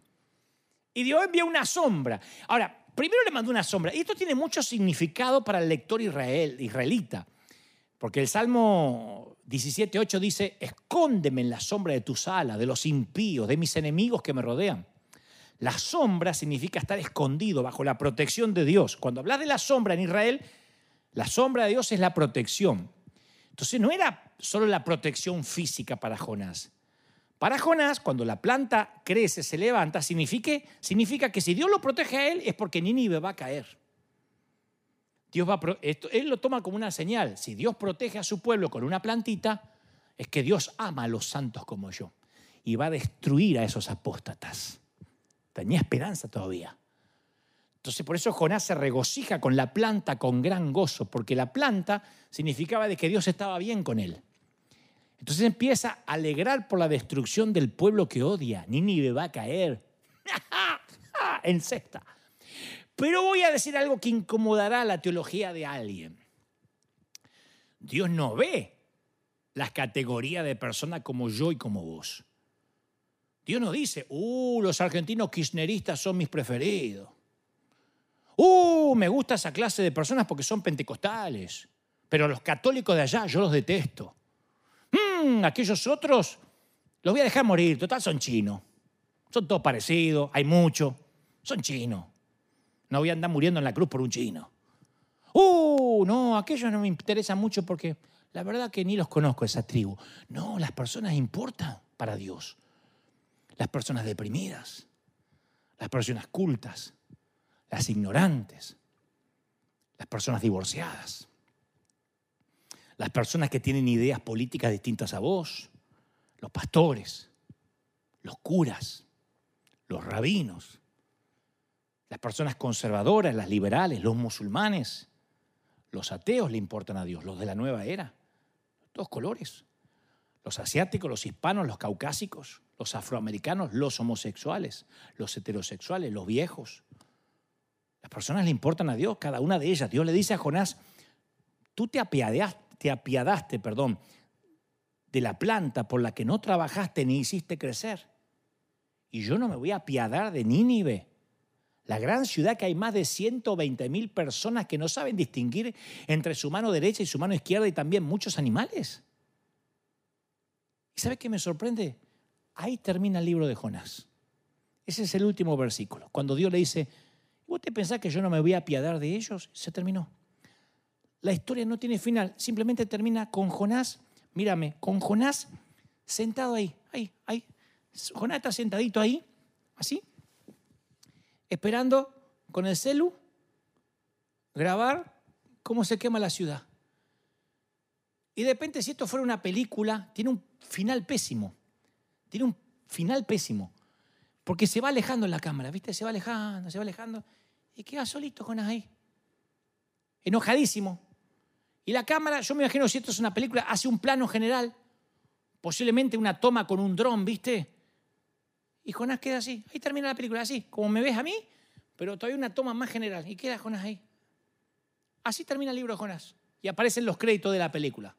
Y Dios envía una sombra. Ahora, primero le mandó una sombra. Y esto tiene mucho significado para el lector israel, israelita. Porque el Salmo 17.8 dice, escóndeme en la sombra de tus alas, de los impíos, de mis enemigos que me rodean. La sombra significa estar escondido bajo la protección de Dios. Cuando hablas de la sombra en Israel, la sombra de Dios es la protección. Entonces no era solo la protección física para Jonás. Para Jonás, cuando la planta crece, se levanta, significa, que si Dios lo protege a él es porque Nínive va a caer. Dios va él lo toma como una señal. Si Dios protege a su pueblo con una plantita, es que Dios ama a los santos como yo y va a destruir a esos apóstatas. Tenía esperanza todavía. Entonces por eso Jonás se regocija con la planta con gran gozo, porque la planta significaba de que Dios estaba bien con él. Entonces empieza a alegrar por la destrucción del pueblo que odia. Nínive va a caer en cesta. Pero voy a decir algo que incomodará la teología de alguien. Dios no ve las categorías de personas como yo y como vos. Dios no dice, uh, los argentinos kirchneristas son mis preferidos. Uh, me gusta esa clase de personas porque son pentecostales. Pero los católicos de allá yo los detesto. Mm, aquellos otros los voy a dejar morir. Total, son chinos. Son todos parecidos, hay muchos. Son chinos. No voy a andar muriendo en la cruz por un chino. Uh, no, aquellos no me interesan mucho porque la verdad que ni los conozco esa tribu. No, las personas importan para Dios. Las personas deprimidas, las personas cultas, las ignorantes, las personas divorciadas, las personas que tienen ideas políticas distintas a vos, los pastores, los curas, los rabinos, las personas conservadoras, las liberales, los musulmanes, los ateos le importan a Dios, los de la nueva era, todos colores, los asiáticos, los hispanos, los caucásicos, los afroamericanos, los homosexuales, los heterosexuales, los viejos, las personas le importan a Dios, cada una de ellas. Dios le dice a Jonás, tú te apiadaste, te apiadaste perdón, de la planta por la que no trabajaste ni hiciste crecer. Y yo no me voy a apiadar de Nínive, la gran ciudad que hay más de 120 mil personas que no saben distinguir entre su mano derecha y su mano izquierda y también muchos animales. ¿Y sabe qué me sorprende? Ahí termina el libro de Jonás. Ese es el último versículo, cuando Dios le dice, ¿Vos te pensás que yo no me voy a apiadar de ellos? Se terminó. La historia no tiene final, simplemente termina con Jonás, mírame, con Jonás sentado ahí, ahí, ahí. Jonás está sentadito ahí, así, esperando con el celu grabar cómo se quema la ciudad. Y de repente, si esto fuera una película, tiene un final pésimo. Tiene un final pésimo. Porque se va alejando en la cámara, ¿viste? Se va alejando, se va alejando y queda solito Jonás ahí. Enojadísimo. Y la cámara, yo me imagino si esto es una película, hace un plano general, posiblemente una toma con un dron, ¿viste? Y Jonás queda así. Ahí termina la película, así, como me ves a mí, pero todavía una toma más general. Y queda Jonás ahí. Así termina el libro de Jonás. Y aparecen los créditos de la película.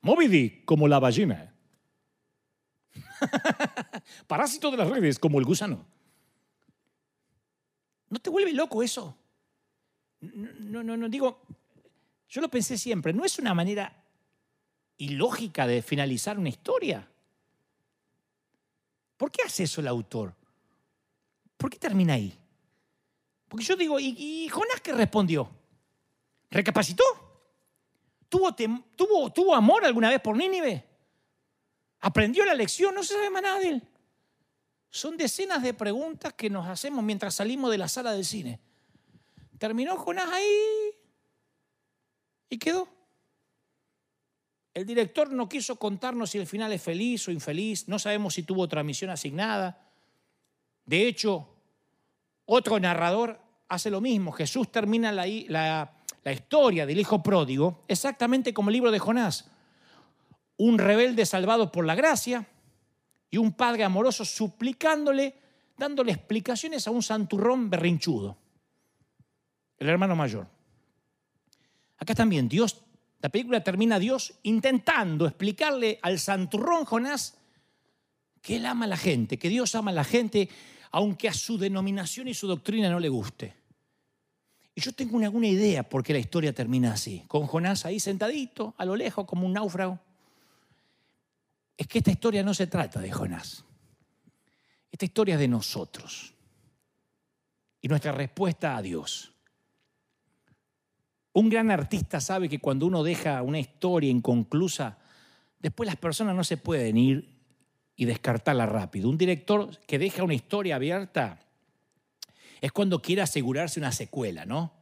Moby como la ballena. Parásito de las redes, como el gusano. ¿No te vuelve loco eso? No, no, no, digo, yo lo pensé siempre, no es una manera ilógica de finalizar una historia. ¿Por qué hace eso el autor? ¿Por qué termina ahí? Porque yo digo, ¿y, Jonás qué respondió? ¿Recapacitó? ¿Tuvo, tuvo, ¿Tuvo amor alguna vez por Nínive? ¿Aprendió la lección? No se sabe más nada de él. Son decenas de preguntas que nos hacemos mientras salimos de la sala del cine. terminó Jonás ahí y quedó. El director no quiso contarnos si el final es feliz o infeliz, no sabemos si tuvo otra misión asignada. De hecho, otro narrador hace lo mismo. Jesús termina la, historia del hijo pródigo exactamente como el libro de Jonás. Un rebelde salvado por la gracia y un padre amoroso suplicándole, dándole explicaciones a un santurrón berrinchudo, el hermano mayor. Acá también Dios la película termina Dios intentando explicarle al santurrón Jonás que él ama a la gente, que Dios ama a la gente, aunque a su denominación y su doctrina no le guste. Y yo tengo alguna idea por qué la historia termina así, con Jonás ahí sentadito, a lo lejos, como un náufrago. Es que esta historia no se trata de Jonás. Esta historia es de nosotros y nuestra respuesta a Dios. Un gran artista sabe que cuando uno deja una historia inconclusa, después las personas no se pueden ir y descartarla rápido. Un director que deja una historia abierta es cuando quiere asegurarse una secuela, ¿no?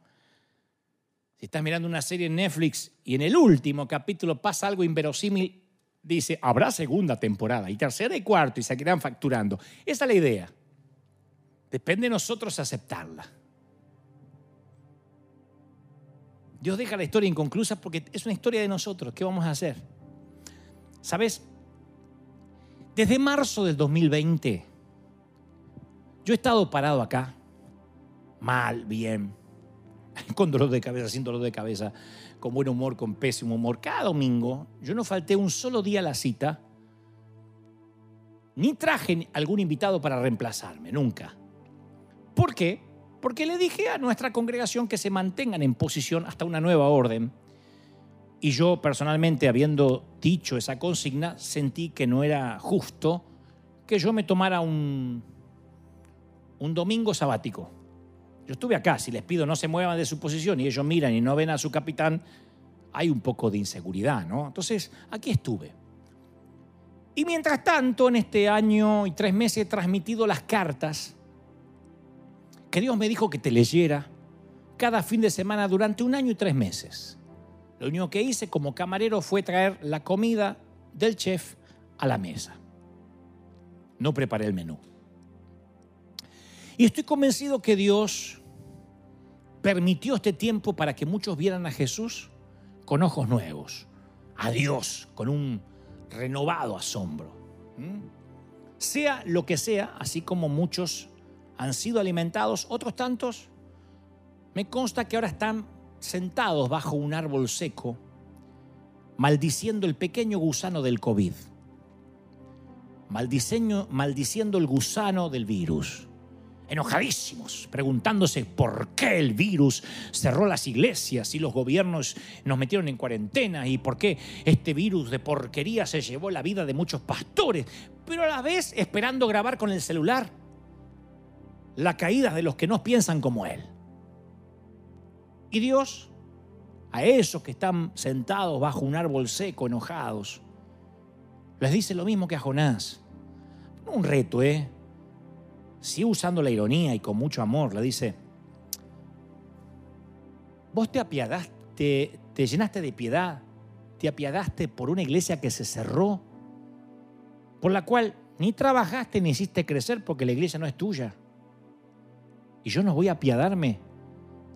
Si estás mirando una serie en Netflix y en el último capítulo pasa algo inverosímil, dice, habrá segunda temporada y tercera y cuarto y se quedan facturando. Esa es la idea. Depende de nosotros aceptarla. Dios deja la historia inconclusa porque es una historia de nosotros. ¿Qué vamos a hacer? ¿Sabes? Desde marzo del 2020, yo he estado parado acá, mal, bien, con dolor de cabeza, sin dolor de cabeza, con buen humor, con pésimo humor. Cada domingo yo no falté un solo día a la cita, ni traje algún invitado para reemplazarme, nunca. ¿Por qué? Porque le dije a nuestra congregación que se mantengan en posición hasta una nueva orden. Y yo personalmente, habiendo dicho esa consigna, sentí que no era justo que yo me tomara un, un domingo sabático. Yo estuve acá, si les pido no se muevan de su posición y ellos miran y no ven a su capitán, hay un poco de inseguridad, ¿no? Entonces, aquí estuve. Y mientras tanto, en este año y tres meses he transmitido las cartas que Dios me dijo que te leyera cada fin de semana durante un año y tres meses. Lo único que hice como camarero fue traer la comida del chef a la mesa. No preparé el menú. Y estoy convencido que Dios permitió este tiempo para que muchos vieran a Jesús con ojos nuevos, a Dios con un renovado asombro. ¿Mm? Sea lo que sea, así como muchos han sido alimentados, otros tantos. Me consta que ahora están sentados bajo un árbol seco, maldiciendo el pequeño gusano del COVID, maldiciendo el gusano del virus, enojadísimos, preguntándose por qué el virus cerró las iglesias y los gobiernos nos metieron en cuarentena y por qué este virus de porquería se llevó la vida de muchos pastores, pero a la vez esperando grabar con el celular la caída de los que no piensan como Él. Y Dios, a esos que están sentados bajo un árbol seco, enojados, les dice lo mismo que a Jonás. Un reto, ¿eh? Sigue usando la ironía y con mucho amor, le dice, vos te apiadaste, te llenaste de piedad, te apiadaste por una iglesia que se cerró, por la cual ni trabajaste ni hiciste crecer porque la iglesia no es tuya. Y yo no voy a apiadarme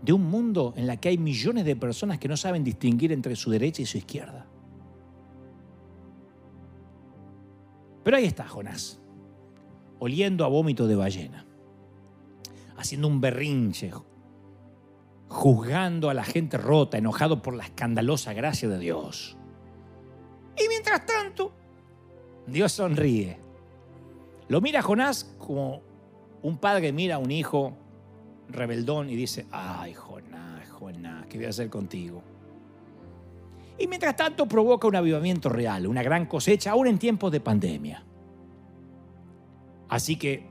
de un mundo en el que hay millones de personas que no saben distinguir entre su derecha y su izquierda. Pero ahí está Jonás, oliendo a vómito de ballena, haciendo un berrinche, juzgando a la gente rota, enojado por la escandalosa gracia de Dios. Y mientras tanto, Dios sonríe. Lo mira Jonás como un padre mira a un hijo rebeldón y dice, ay, Jonás, Jonás, ¿qué voy a hacer contigo? Y mientras tanto provoca un avivamiento real, una gran cosecha, aún en tiempos de pandemia. Así que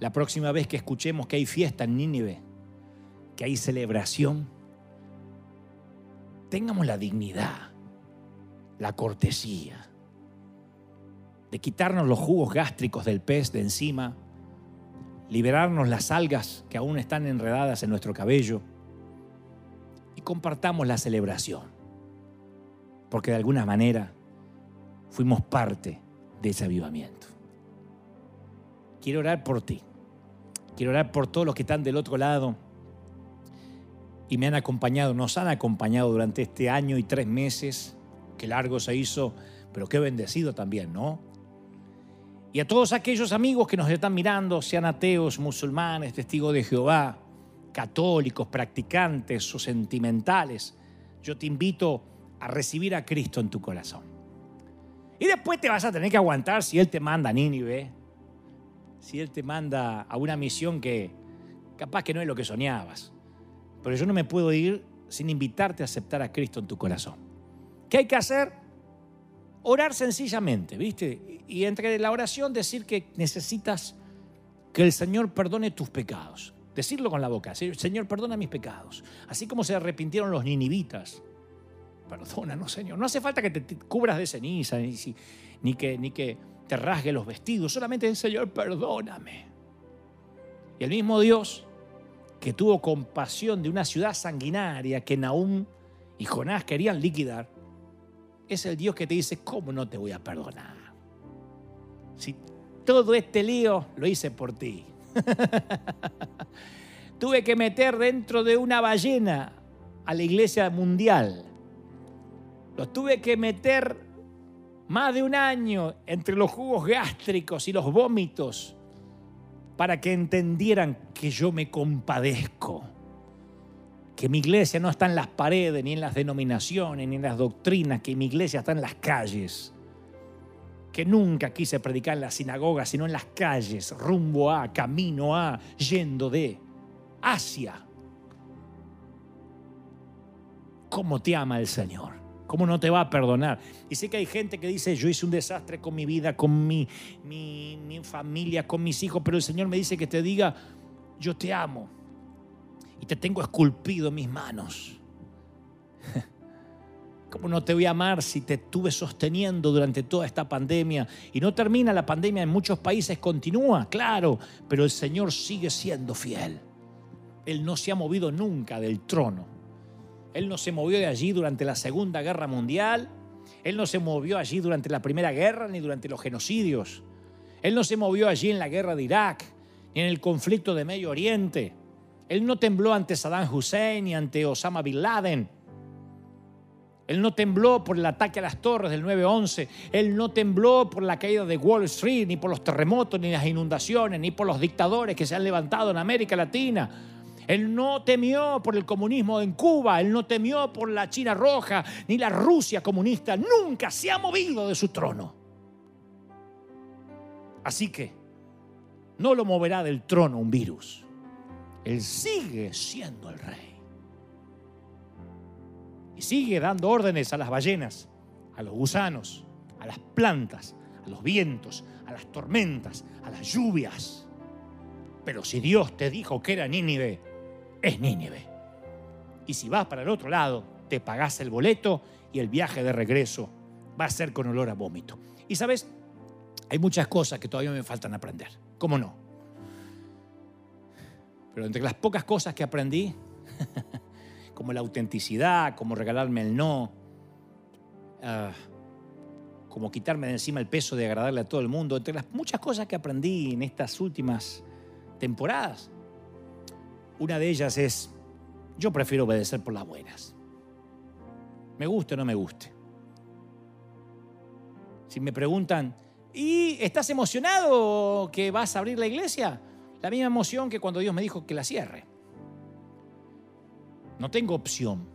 la próxima vez que escuchemos que hay fiesta en Nínive, que hay celebración, tengamos la dignidad, la cortesía de quitarnos los jugos gástricos del pez de encima liberarnos las algas que aún están enredadas en nuestro cabello compartamos la celebración, porque de alguna manera fuimos parte de ese avivamiento. Quiero orar por ti, quiero orar por todos los que están del otro lado y me han acompañado, nos han acompañado durante este año y tres meses, que largo se hizo, pero qué bendecido también, ¿no? Y a todos aquellos amigos que nos están mirando, sean ateos, musulmanes, testigos de Jehová, católicos, practicantes o sentimentales, yo te invito a recibir a Cristo en tu corazón. Y después te vas a tener que aguantar si Él te manda a Nínive, si Él te manda a una misión que capaz que no es lo que soñabas. Pero yo no me puedo ir sin invitarte a aceptar a Cristo en tu corazón. ¿Qué hay que hacer? Orar sencillamente, ¿viste? Y entre la oración decir que necesitas que el Señor perdone tus pecados. Decirlo con la boca, Señor, perdona mis pecados. Así como se arrepintieron los ninivitas. Perdónanos, Señor. No hace falta que te cubras de ceniza, ni, que, ni que te rasgue los vestidos. Solamente, Señor, perdóname. Y el mismo Dios que tuvo compasión de una ciudad sanguinaria que Naúm y Jonás querían liquidar, es el Dios que te dice, ¿cómo no te voy a perdonar? Si todo este lío lo hice por ti. Tuve que meter dentro de una ballena a la iglesia mundial. Los tuve que meter más de un año entre los jugos gástricos y los vómitos para que entendieran que yo me compadezco, que mi iglesia no está en las paredes, ni en las denominaciones, ni en las doctrinas, que mi iglesia está en las calles, que nunca quise predicar en la sinagoga, sino en las calles, rumbo a, camino a, yendo de, hacia. ¿Cómo te ama el Señor? ¿Cómo no te va a perdonar? Y sé que hay gente que dice, yo hice un desastre con mi vida, con mi, mi, familia, con mis hijos, pero el Señor me dice que te diga, yo te amo y te tengo esculpido en mis manos. ¿Cómo no te voy a amar si te estuve sosteniendo durante toda esta pandemia? Y no termina la pandemia en muchos países, continúa, claro, pero el Señor sigue siendo fiel. Él no se ha movido nunca del trono él no se movió de allí durante la Segunda Guerra Mundial. Él no se movió allí durante la Primera Guerra ni durante los genocidios. Él no se movió allí en la guerra de Irak ni en el conflicto de Medio Oriente. Él no tembló ante Saddam Hussein ni ante Osama Bin Laden. Él no tembló por el ataque a las torres del 9-11. Él no tembló por la caída de Wall Street, ni por los terremotos, ni las inundaciones, ni por los dictadores que se han levantado en América Latina. Él no temió por el comunismo en Cuba, él no temió por la China roja, ni la Rusia comunista. Nunca se ha movido de su trono. Así que no lo moverá del trono un virus. Él sigue siendo el rey. Y sigue dando órdenes a las ballenas, a los gusanos, a las plantas, a los vientos, a las tormentas, a las lluvias. Pero si Dios te dijo que era Nínive, es Nínive. Y si vas para el otro lado, te pagás el boleto y el viaje de regreso va a ser con olor a vómito. Y sabes, hay muchas cosas que todavía me faltan aprender. ¿Cómo no? Pero entre las pocas cosas que aprendí, como la autenticidad, como regalarme el no, ah, como quitarme de encima el peso de agradarle a todo el mundo, entre las muchas cosas que aprendí en estas últimas temporadas, una de ellas es, yo prefiero obedecer por las buenas. Me guste o no me guste. Si me preguntan, ¿y estás emocionado que vas a abrir la iglesia? La misma emoción que cuando Dios me dijo que la cierre. No tengo opción.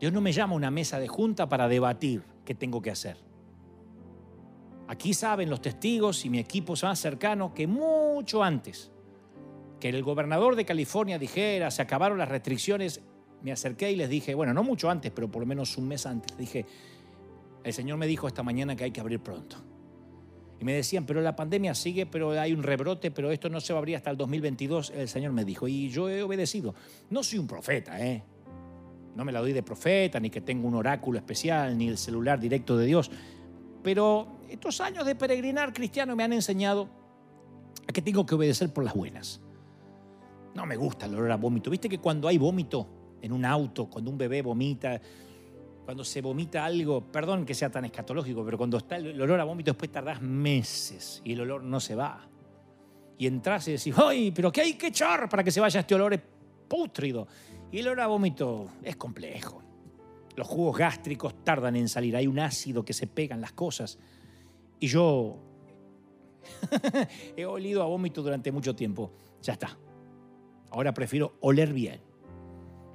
Dios no me llama a una mesa de junta para debatir qué tengo que hacer. Aquí saben los testigos y mi equipo más cercano que mucho antes que el gobernador de California dijera, se acabaron las restricciones, me acerqué y les dije, bueno, no mucho antes, pero por lo menos un mes antes, dije, el Señor me dijo esta mañana que hay que abrir pronto. Y me decían, pero la pandemia sigue, pero hay un rebrote, pero esto no se va a abrir hasta el 2022. El Señor me dijo, y yo he obedecido. No soy un profeta, ¿eh? No me la doy de profeta, ni que tengo un oráculo especial, ni el celular directo de Dios. Pero estos años de peregrinar cristiano me han enseñado a que tengo que obedecer por las buenas. No me gusta el olor a vómito. ¿Viste que cuando hay vómito en un auto, cuando un bebé vomita, cuando se vomita algo, perdón que sea tan escatológico, pero cuando está el olor a vómito después tardás meses y el olor no se va. Y entras y decís, ¡ay, pero qué hay que echar para que se vaya este olor pútrido! Y el olor a vómito es complejo. Los jugos gástricos tardan en salir, hay un ácido que se pega en las cosas. Y yo he olido a vómito durante mucho tiempo. Ya está. Ahora prefiero oler bien.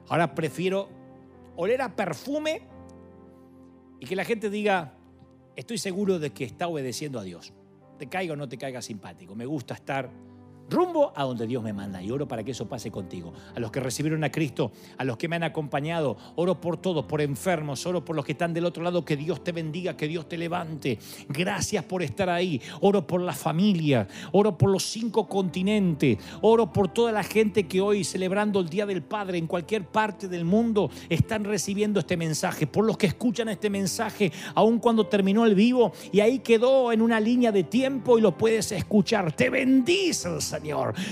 Ahora prefiero oler a perfume y que la gente diga, estoy seguro de que está obedeciendo a Dios. Te caiga o no te caiga simpático. Me gusta estar rumbo a donde Dios me manda. Y oro para que eso pase contigo. A los que recibieron a Cristo, a los que me han acompañado, oro por todos, por enfermos, oro por los que están del otro lado, que Dios te bendiga, que Dios te levante. Gracias por estar ahí. Oro por la familia, oro por los cinco continentes, oro por toda la gente que hoy, celebrando el Día del Padre en cualquier parte del mundo, están recibiendo este mensaje. Por los que escuchan este mensaje, aun cuando terminó el vivo y ahí quedó en una línea de tiempo y lo puedes escuchar. Te bendice Señor.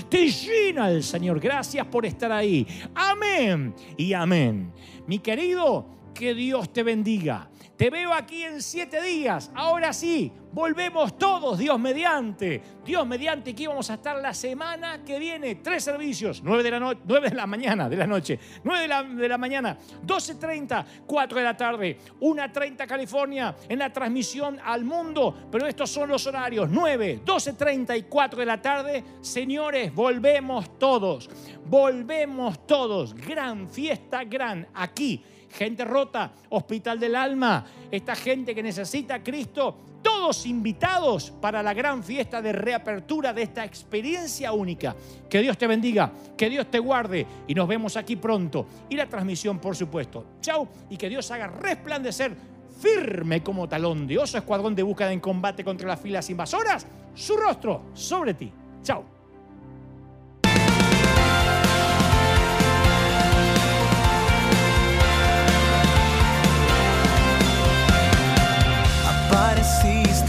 Te llena el Señor. Gracias por estar ahí. Amén y amén. Mi querido, que Dios te bendiga. Te veo aquí en siete días. Ahora sí, volvemos todos, Dios mediante. Dios mediante, aquí vamos a estar la semana que viene. Tres servicios, nueve de la, noche, de la mañana, de la noche, nueve de la, de la mañana, 12.30, 4 de la tarde, 1.30 California, en la transmisión al mundo. Pero estos son los horarios, 9, 12.30 y 4 de la tarde. Señores, volvemos todos, volvemos todos. Gran fiesta, gran, aquí gente rota, hospital del alma, esta gente que necesita a Cristo, todos invitados para la gran fiesta de reapertura de esta experiencia única. Que Dios te bendiga, que Dios te guarde y nos vemos aquí pronto. Y la transmisión, por supuesto. Chao y que Dios haga resplandecer firme como talón de oso, escuadrón de búsqueda en combate contra las filas invasoras, su rostro sobre ti. Chao.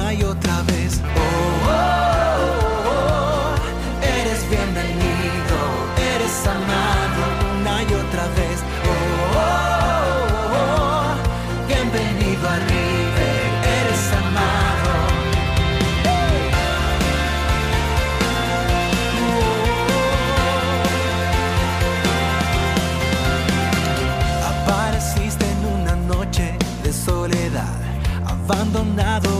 una y otra vez. Oh, oh, oh, eres bienvenido, eres amado una y otra vez. Oh, oh, oh, bienvenido a River, eres amado. Apareciste en una noche de soledad, abandonado